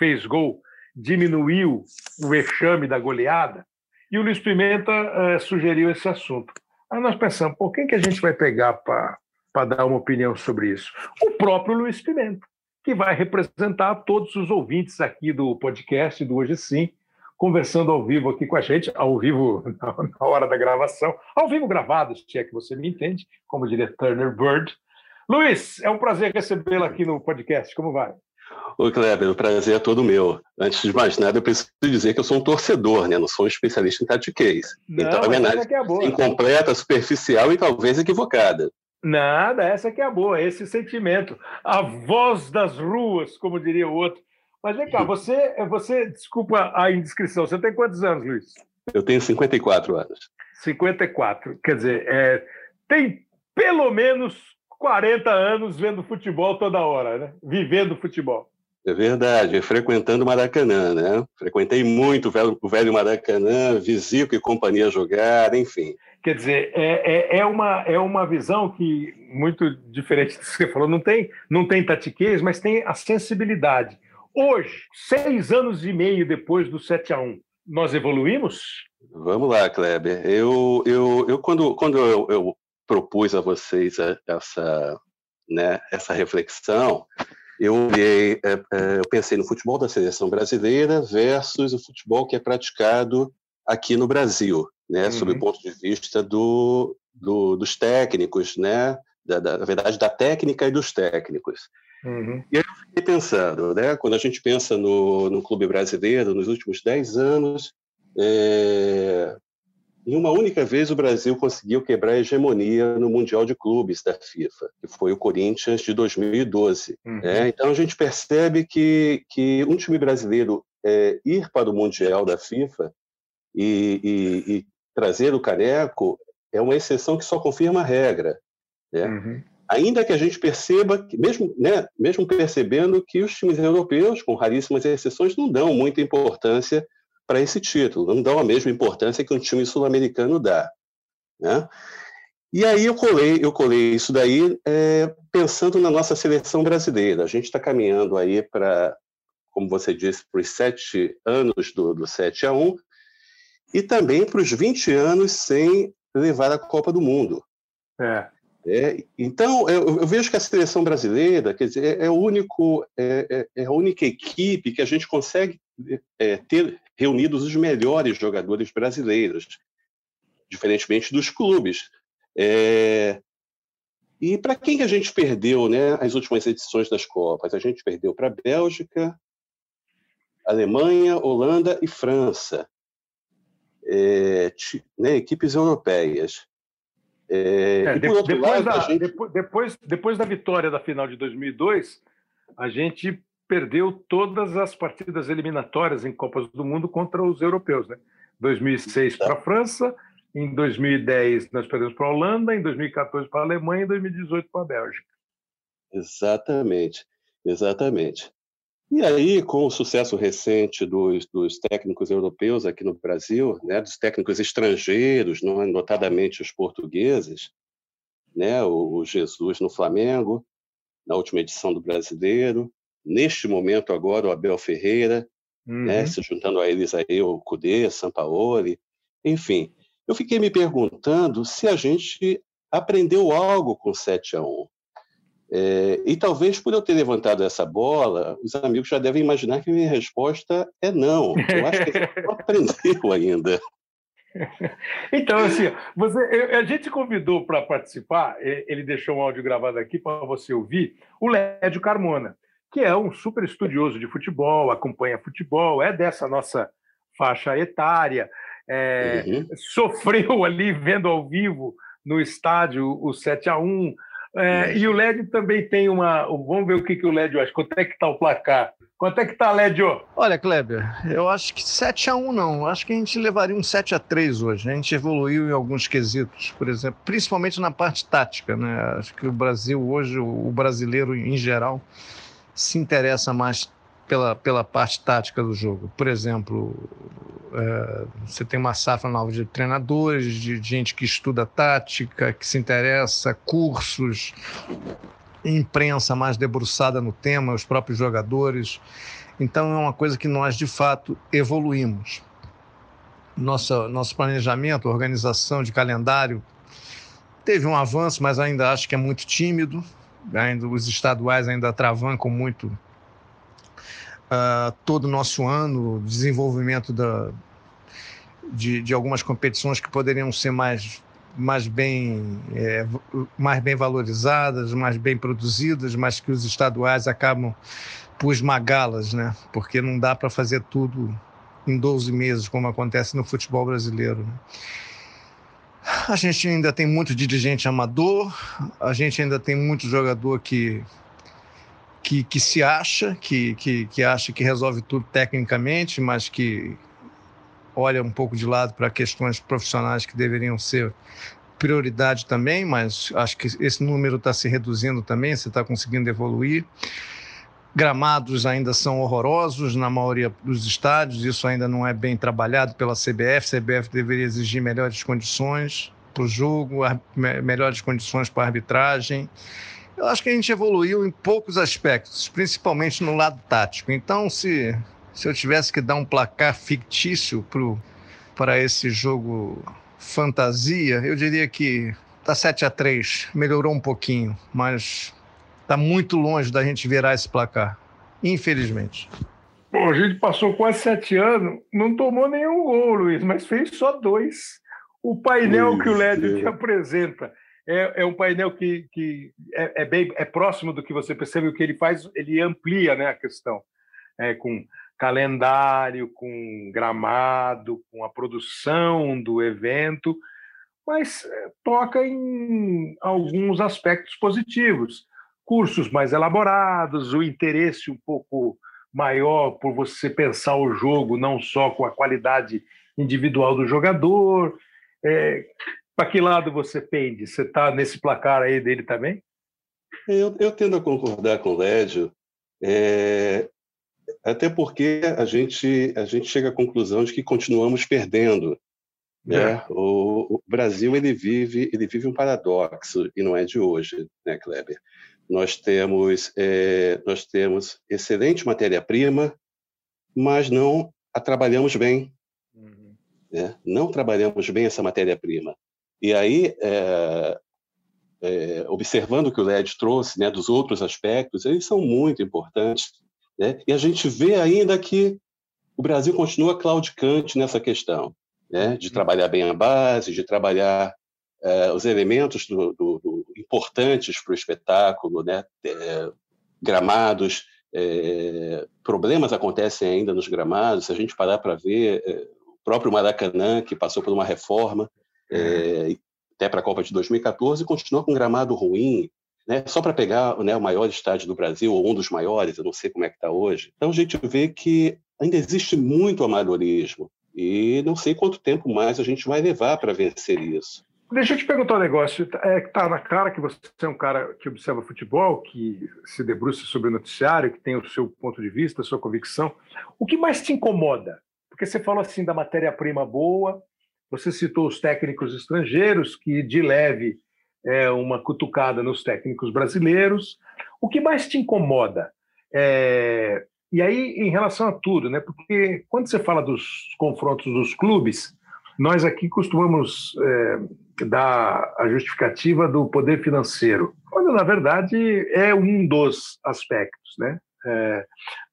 fez gol? diminuiu o vexame da goleada, e o Luiz Pimenta uh, sugeriu esse assunto. Aí nós pensamos, por quem que a gente vai pegar para dar uma opinião sobre isso? O próprio Luiz Pimenta, que vai representar todos os ouvintes aqui do podcast do Hoje Sim, conversando ao vivo aqui com a gente, ao vivo na hora da gravação, ao vivo gravado, se é que você me entende, como diria Turner Bird. Luiz, é um prazer recebê-lo aqui no podcast. Como vai? Oi, Kleber, o prazer é todo meu. Antes de mais nada, eu preciso dizer que eu sou um torcedor, né? Não sou um especialista em tatiquês. então, a minha análise é, é incompleta, superficial e talvez equivocada. Nada, essa que é a boa, esse sentimento. A voz das ruas, como diria o outro. Mas vem cá, você, você, desculpa a indiscrição, você tem quantos anos, Luiz? Eu tenho 54 anos. 54, quer dizer, é, tem pelo menos 40 anos vendo futebol toda hora, né? Vivendo futebol. É verdade, frequentando Maracanã, né? Frequentei muito o velho, o velho Maracanã, Zico e companhia jogar, enfim. Quer dizer, é, é, é, uma, é uma visão que, muito diferente do que você falou, não tem, não tem tatiquez, mas tem a sensibilidade. Hoje, seis anos e meio depois do 7 a 1 nós evoluímos? Vamos lá, Kleber. Eu, eu, eu quando, quando eu, eu propus a vocês essa, né, essa reflexão, eu olhei, é, é, eu pensei no futebol da seleção brasileira versus o futebol que é praticado aqui no Brasil, né, uhum. sob o ponto de vista do, do, dos técnicos, né, da, da, na verdade da técnica e dos técnicos. Uhum. E aí eu fiquei pensando, né, quando a gente pensa no, no clube brasileiro, nos últimos 10 anos, é, em uma única vez o Brasil conseguiu quebrar a hegemonia no Mundial de Clubes da FIFA, que foi o Corinthians de 2012. Uhum. É, então a gente percebe que, que um time brasileiro é, ir para o Mundial da FIFA e, e, e, trazer o caneco é uma exceção que só confirma a regra. Né? Uhum ainda que a gente perceba, mesmo, né, mesmo percebendo que os times europeus, com raríssimas exceções, não dão muita importância para esse título, não dão a mesma importância que um time sul-americano dá. Né? E aí eu colei, eu colei isso daí é, pensando na nossa seleção brasileira. A gente está caminhando aí para, como você disse, para os sete anos do, do 7 a 1 e também para os 20 anos sem levar a Copa do Mundo. É. É, então, eu, eu, vejo que a seleção brasileira quer dizer, é, é, o único, é, é, é a única equipe que a gente consegue é, ter reunidos os melhores jogadores brasileiros, diferentemente dos clubes. É, e para quem que a gente perdeu né, as últimas edições das Copas? A gente perdeu para a Bélgica, Alemanha, Holanda e França. É, né, equipes europeias. É, é, depois, lado, da, gente... depois, depois, depois da vitória da final de 2002, a gente perdeu todas as partidas eliminatórias em Copas do Mundo contra os europeus. Né? 2006 para a França, em 2010 nós perdemos para a Holanda, em 2014 para a Alemanha e em 2018 para a Bélgica. Exatamente, exatamente. E aí, com o sucesso recente dos, dos, técnicos europeus aqui no Brasil, né, dos técnicos estrangeiros, notadamente os portugueses, né, o, o Jesus no Flamengo, na última edição do Brasileiro, neste momento agora o Abel Ferreira, né, uhum. né, se juntando a eles aí o Cudê, Sampaoli, enfim. Eu fiquei me perguntando se a gente aprendeu algo com 7 a 1. É, e talvez por eu ter levantado essa bola, os amigos já devem imaginar que minha resposta é não. Eu acho que ele não aprendeu ainda. Então, assim, você, a gente convidou para participar, ele deixou um áudio gravado aqui para você ouvir, o Lédio Carmona, que é um super estudioso de futebol, acompanha futebol, é dessa nossa faixa etária, é, uhum. sofreu ali vendo ao vivo no estádio o 7 a 1 é, e o LED também tem uma. Vamos ver o que, que o LED acha. Quanto é que está o placar? Quanto é que está, LED? Olha, Kleber, eu acho que 7 a 1 não. Acho que a gente levaria um 7 a 3 hoje. A gente evoluiu em alguns quesitos, por exemplo, principalmente na parte tática. Né? Acho que o Brasil hoje, o brasileiro em geral, se interessa mais pela, pela parte tática do jogo. Por exemplo, é, você tem uma safra nova de treinadores, de gente que estuda tática, que se interessa, cursos, imprensa mais debruçada no tema, os próprios jogadores. Então é uma coisa que nós de fato evoluímos. Nossa, nosso planejamento, organização de calendário teve um avanço, mas ainda acho que é muito tímido. Ainda os estaduais ainda travancam muito uh, todo o nosso ano, desenvolvimento da, de, de algumas competições que poderiam ser mais mais bem, é, mais bem valorizadas, mais bem produzidas, mas que os estaduais acabam por esmagá-las, né? porque não dá para fazer tudo em 12 meses, como acontece no futebol brasileiro. Né? A gente ainda tem muito dirigente amador, a gente ainda tem muito jogador que, que, que se acha, que, que, que acha que resolve tudo tecnicamente, mas que olha um pouco de lado para questões profissionais que deveriam ser prioridade também, mas acho que esse número está se reduzindo também, você está conseguindo evoluir. Gramados ainda são horrorosos na maioria dos estádios, isso ainda não é bem trabalhado pela CBF. A CBF deveria exigir melhores condições para o jogo, melhores condições para a arbitragem. Eu acho que a gente evoluiu em poucos aspectos, principalmente no lado tático. Então, se se eu tivesse que dar um placar fictício para esse jogo fantasia, eu diria que tá 7 a 3 melhorou um pouquinho, mas está muito longe da gente virar esse placar, infelizmente. Bom, a gente passou quase sete anos, não tomou nenhum gol, Luiz, mas fez só dois. O painel que o Lédio te apresenta é, é, um painel que, que é, é, bem é próximo do que você percebe, o que ele faz, ele amplia né, a questão, é, com calendário, com gramado, com a produção do evento, mas eh, toca em alguns aspectos positivos. Cursos mais elaborados, o interesse um pouco maior por você pensar o jogo não só com a qualidade individual do jogador. É, Para que lado você pende? Você está nesse placar aí dele também? Eu, eu tendo a concordar com o Lédio. É, até porque a gente, a gente chega à conclusão de que continuamos perdendo. Né? É. O, o, Brasil ele vive, ele vive um paradoxo, e não é de hoje, né, Kleber? Nós temos, é, nós temos excelente matéria-prima, mas não a trabalhamos bem. Uhum. Né? Não trabalhamos bem essa matéria-prima. E aí, é, é, observando o que o LED trouxe, né, dos outros aspectos, eles são muito importantes né? E a gente vê ainda que o Brasil continua claudicante nessa questão, né? de uhum. trabalhar bem a base, de trabalhar é, os elementos do, do, do importantes para o espetáculo, né? É, gramados, é, problemas acontecem ainda nos gramados. Se a gente parar para ver, o próprio Maracanã, que passou por uma reforma, uhum. até para a Copa de 2014, continua com um gramado ruim, né? Só para pegar né, o maior estádio do Brasil, ou um dos maiores, eu não sei como é que está hoje. Então a gente vê que ainda existe muito amadorismo e não sei quanto tempo mais a gente vai levar para vencer isso. Deixa eu te perguntar um negócio. É está na cara que você é um cara que observa futebol, que se debruça sobre o noticiário, que tem o seu ponto de vista, a sua convicção. O que mais te incomoda? Porque você falou assim da matéria-prima boa, você citou os técnicos estrangeiros que de leve é, uma cutucada nos técnicos brasileiros. O que mais te incomoda? É, e aí, em relação a tudo, né? Porque quando você fala dos confrontos dos clubes, nós aqui costumamos é, dar a justificativa do poder financeiro, quando na verdade é um dos aspectos, né? É,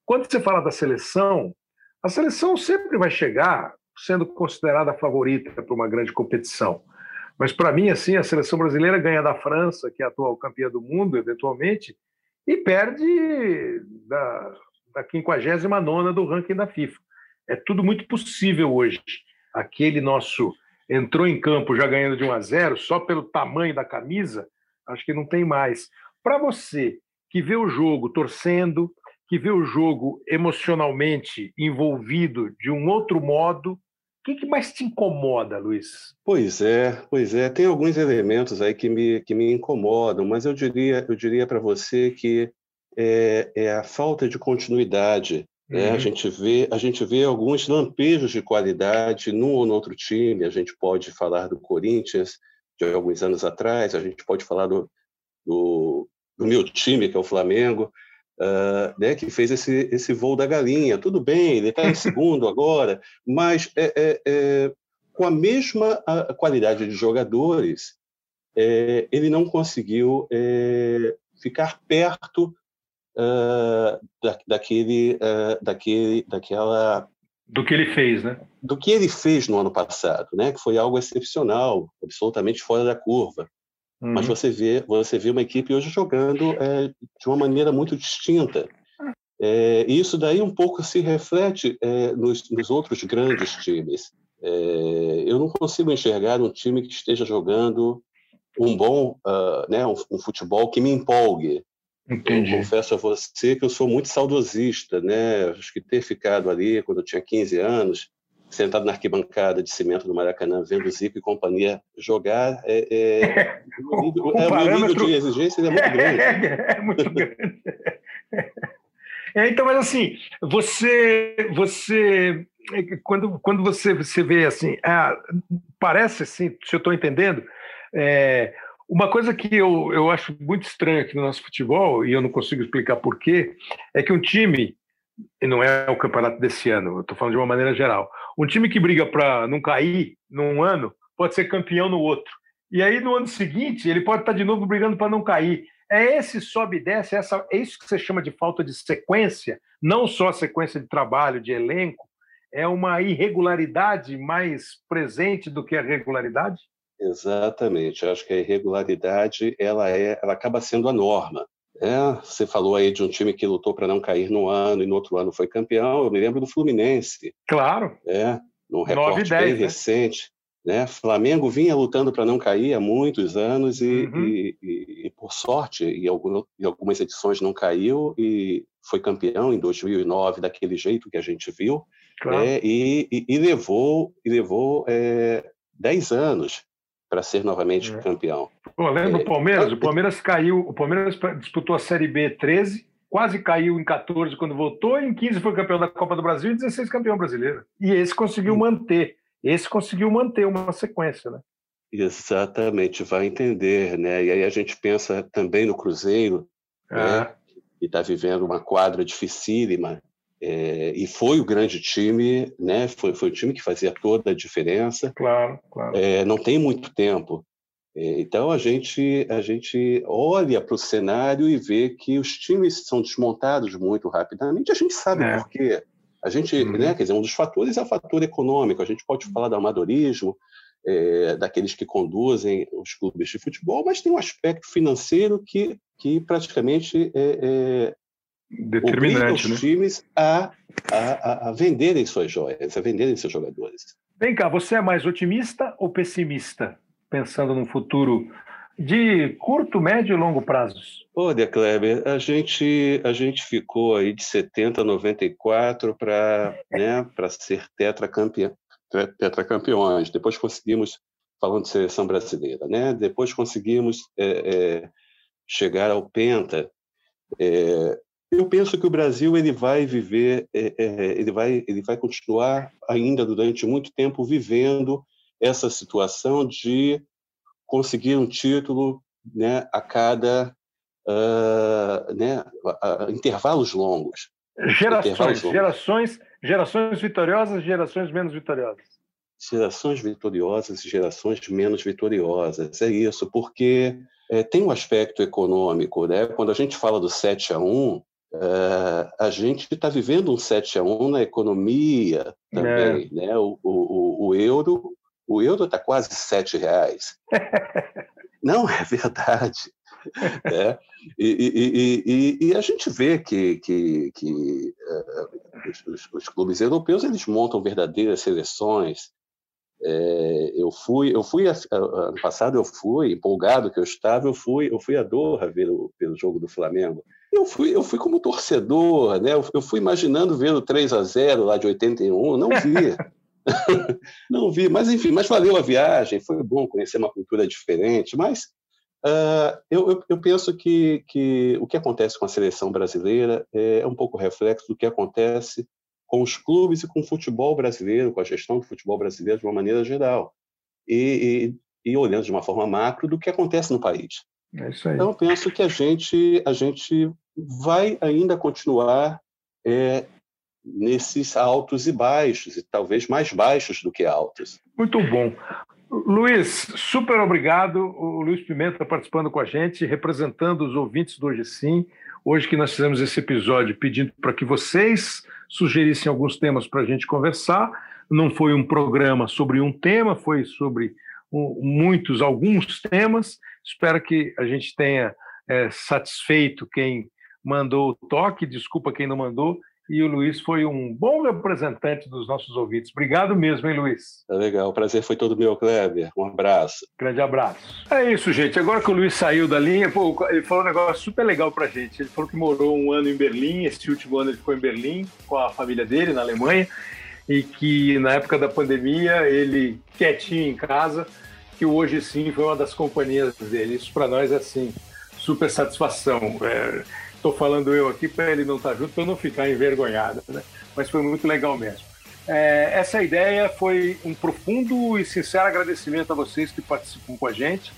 quando você fala da seleção, a seleção sempre vai chegar sendo considerada favorita para uma grande competição. Mas para mim, assim, a seleção brasileira ganha da França, que é a atual campeã do mundo, eventualmente, e perde da, da 59 do ranking da FIFA. É tudo muito possível hoje. Aquele nosso entrou em campo já ganhando de 1 a 0, só pelo tamanho da camisa, acho que não tem mais. Para você que vê o jogo torcendo, que vê o jogo emocionalmente envolvido de um outro modo, que, que mais te incomoda, Luiz? Pois é, pois é. Tem alguns elementos aí que me, que me incomodam, mas eu diria, eu diria para você que é, é, a falta de continuidade. Né? Uhum. A, gente vê, a gente vê alguns lampejos de qualidade num ou no outro time. A gente pode falar do Corinthians de alguns anos atrás, a gente pode falar do, do, do meu time, que é o Flamengo. uh, né, que fez esse, esse voo da galinha. Tudo bem, ele está em segundo agora, mas é, é, é, com a mesma qualidade de jogadores, é, ele não conseguiu é, ficar perto uh, da, daquele, uh, daquele, daquela do que ele fez, né? Do que ele fez no ano passado, né? Que foi algo excepcional, absolutamente fora da curva. Uhum. Mas você vê, você vê uma equipe hoje jogando é, de uma maneira muito distinta. É, e isso daí um pouco se reflete é, nos, nos, outros grandes times. Eu não consigo enxergar um time que esteja jogando um bom, uh, né, um, um, futebol que me empolgue. Entendi. Eu confesso a você que eu sou muito saudosista, né? Acho que ter ficado ali quando eu tinha 15 anos, sentado na arquibancada de cimento do Maracanã, vendo Zico e companhia jogar, é, é, o, o, é, o nível de exigência é muito grande. É, é muito grande. É, então, mas assim, você, você quando, quando você, você vê assim, ah, parece assim, se eu estou entendendo, é, uma coisa que eu, eu acho muito estranha aqui no nosso futebol, e eu não consigo explicar porquê, é que um time, e não é o campeonato desse ano, eu estou falando de uma maneira geral, um time que briga para não cair num ano pode ser campeão no outro. E aí, no ano seguinte, ele pode estar de novo brigando para não cair. É esse sobe e desce, essa, é isso que você chama de falta de sequência, não só sequência de trabalho, de elenco, é uma irregularidade mais presente do que a regularidade? Exatamente. Eu acho que a irregularidade ela é, ela acaba sendo a norma. É, você falou aí de um time que lutou para não cair no ano e no outro ano foi campeão. Eu me lembro do Fluminense. Claro. É, num recorte 10, bem né? recente. Né? Flamengo vinha lutando para não cair há muitos anos e, uhum. e, e, e por sorte, em, algum, em algumas edições não caiu e foi campeão em 2009 daquele jeito que a gente viu. Claro. É, e, levou, e levou é, 10 anos para ser novamente é. campeão. Pô, lembra é, o Palmeiras? O Palmeiras caiu, o Palmeiras disputou a Série B 13, quase caiu em 14 quando voltou, em 15 foi campeão da Copa do Brasil e 16 campeão brasileiro. E esse conseguiu Sim. manter, esse conseguiu manter uma sequência, né? Exatamente, vai entender, né? E aí a gente pensa também no Cruzeiro, né? É. que está vivendo uma quadra dificílima, é, e foi o grande time, né? Foi, foi o time que fazia toda a diferença. Claro, claro. É, não tem muito tempo. É, então a gente a gente olha para o cenário e vê que os times são desmontados muito rapidamente. A gente sabe é. por quê. A gente, uhum. né? Quer dizer, um dos fatores é o fator econômico. A gente pode falar do amadorismo, é, daqueles que conduzem os clubes de futebol, mas tem um aspecto financeiro que, que praticamente é, é determinante os né? times a, a, a venderem suas joias, a venderem seus jogadores. Vem cá, você é mais otimista ou pessimista, pensando no futuro de curto, médio e longo prazos? Olha, Kleber, a gente, a gente ficou aí de 70 a 94 para né, ser tetracampeão, tetracampeões. Depois conseguimos, falando de seleção brasileira, né? depois conseguimos é, é, chegar ao Penta. É, eu penso que o Brasil ele vai viver, é, é, ele vai, ele vai continuar ainda durante muito tempo vivendo essa situação de conseguir um título, né, a cada uh, né, a, intervalos longos. Gerações, intervalos longos. gerações, gerações vitoriosas, gerações menos vitoriosas. Gerações vitoriosas e gerações menos vitoriosas. É isso, porque é, tem um aspecto econômico, né? Quando a gente fala do 7 a 1, Uh, a gente está vivendo um 7 a 1 na economia também, é. né? O, o, o, euro o euro está quase sete reais. Não é verdade. É. E, e, e, e, a gente vê que, que, que uh, os, os, clubes europeus eles montam verdadeiras seleções. É, eu fui, eu fui ano passado eu fui empolgado que eu estava, eu fui, eu fui a Doha ver o, pelo jogo do Flamengo. Eu fui, eu fui como torcedor, né? Eu, fui imaginando ver o 3 a 0 lá de 81, não vi. não vi, mas enfim, mas valeu a viagem, foi bom conhecer uma cultura diferente, mas uh, eu, eu, eu, penso que, que o que acontece com a seleção brasileira é um pouco reflexo do que acontece com os clubes e com o futebol brasileiro, com a gestão do futebol brasileiro de uma maneira geral. E, e, e olhando de uma forma macro do que acontece no país. É isso aí. Então, penso que a gente, a gente vai ainda continuar é, nesses altos e baixos, e talvez mais baixos do que altos. Muito bom. Luiz, super obrigado. O Luiz Pimenta participando com a gente, representando os ouvintes do Hoje Sim. Hoje que nós fizemos esse episódio pedindo para que vocês sugerissem alguns temas para a gente conversar. Não foi um programa sobre um tema, foi sobre muitos, alguns temas. Espero que a gente tenha é, satisfeito quem mandou o toque, desculpa quem não mandou, e o Luiz foi um bom representante dos nossos ouvintes. Obrigado mesmo, hein, Luiz? É legal, o prazer foi todo meu, Kleber. Um abraço. Grande abraço. É isso, gente. Agora que o Luiz saiu da linha, pô, ele falou um negócio super legal pra gente. Ele falou que morou um ano em Berlim, esse último ano ele ficou em Berlim com a família dele, na Alemanha, e que na época da pandemia, ele quietinho em casa, que hoje sim foi uma das companhias dele. Isso para nós é assim, super satisfação. É, Estou falando eu aqui para ele não estar tá junto, para não ficar envergonhado, né? Mas foi muito legal mesmo. É, essa ideia foi um profundo e sincero agradecimento a vocês que participam com a gente.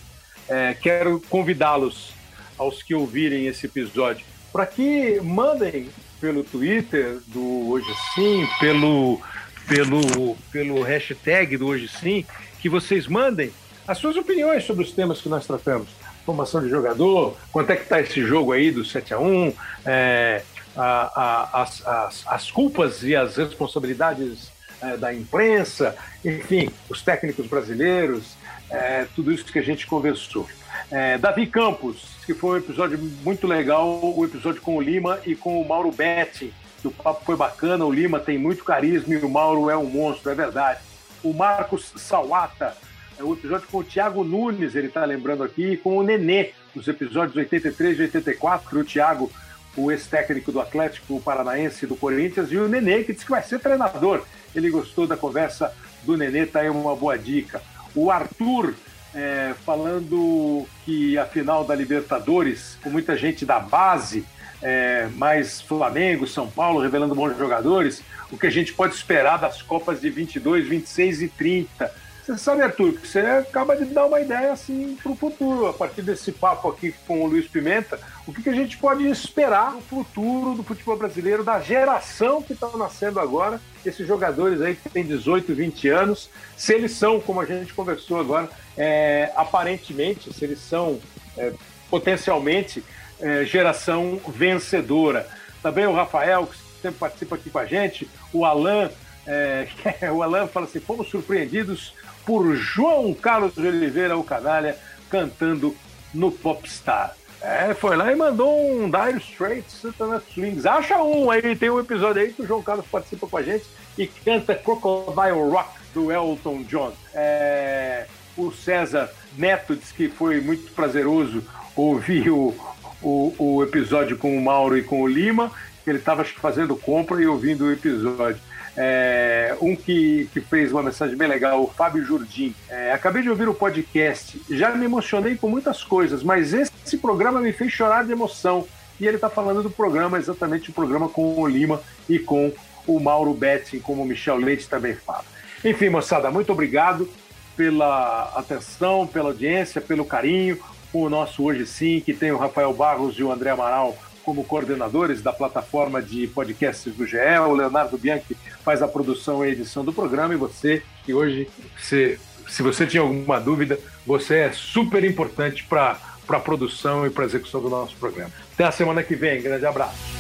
É, quero convidá-los, aos que ouvirem esse episódio, para que mandem pelo Twitter do Hoje Sim, pelo, pelo, pelo hashtag do Hoje Sim, que vocês mandem as suas opiniões sobre os temas que nós tratamos formação de jogador, quanto é que está esse jogo aí do 7 a 1 é, a, a, as, as, as, culpas e as responsabilidades é, da imprensa, enfim, os técnicos brasileiros, é, tudo isso que a gente conversou. É, Davi Campos, que foi um episódio muito legal, o episódio com o Lima e com o Mauro Betti. O papo foi bacana, o Lima tem muito carisma e o Mauro é um monstro, é verdade. O Marcos Sawata, o episódio com o Thiago Nunes, ele está lembrando aqui, com o Nenê, nos episódios 83 e 84, o Thiago, o ex-técnico do Atlético Paranaense do Corinthians, e o Nenê, que disse que vai ser treinador. Ele gostou da conversa do Nenê, tá aí uma boa dica. O Arthur, é, falando que a final da Libertadores, com muita gente da base, é, mais Flamengo, São Paulo, revelando bons jogadores, o que a gente pode esperar das Copas de 22, 26 e 30 você sabe, Arthur, que você acaba de dar uma ideia assim para o futuro, a partir desse papo aqui com o Luiz Pimenta, o que, que a gente pode esperar no futuro do futebol brasileiro, da geração que está nascendo agora, esses jogadores aí que têm 18, 20 anos, se eles são, como a gente conversou agora, é, aparentemente, se eles são é, potencialmente é, geração vencedora. Também o Rafael, que sempre participa aqui com a gente, o Alan, é, o Alan fala assim: fomos surpreendidos por João Carlos de Oliveira, o canalha, cantando no Popstar. É, foi lá e mandou um Dire Straits Santana Swings. Acha um aí, tem um episódio aí que o João Carlos participa com a gente e canta Crocodile Rock do Elton John. É, o César Neto disse que foi muito prazeroso ouvir o, o, o episódio com o Mauro e com o Lima, ele estava fazendo compra e ouvindo o episódio. É, um que, que fez uma mensagem bem legal, o Fábio Jurdim. É, acabei de ouvir o podcast, já me emocionei com muitas coisas, mas esse programa me fez chorar de emoção. E ele está falando do programa, exatamente o programa com o Lima e com o Mauro Betting, como o Michel Leite também fala. Enfim, moçada, muito obrigado pela atenção, pela audiência, pelo carinho. O nosso Hoje Sim, que tem o Rafael Barros e o André Amaral como coordenadores da plataforma de podcasts do GE. O Leonardo Bianchi faz a produção e edição do programa. E você, que hoje, se, se você tinha alguma dúvida, você é super importante para a produção e para a execução do nosso programa. Até a semana que vem. Grande abraço.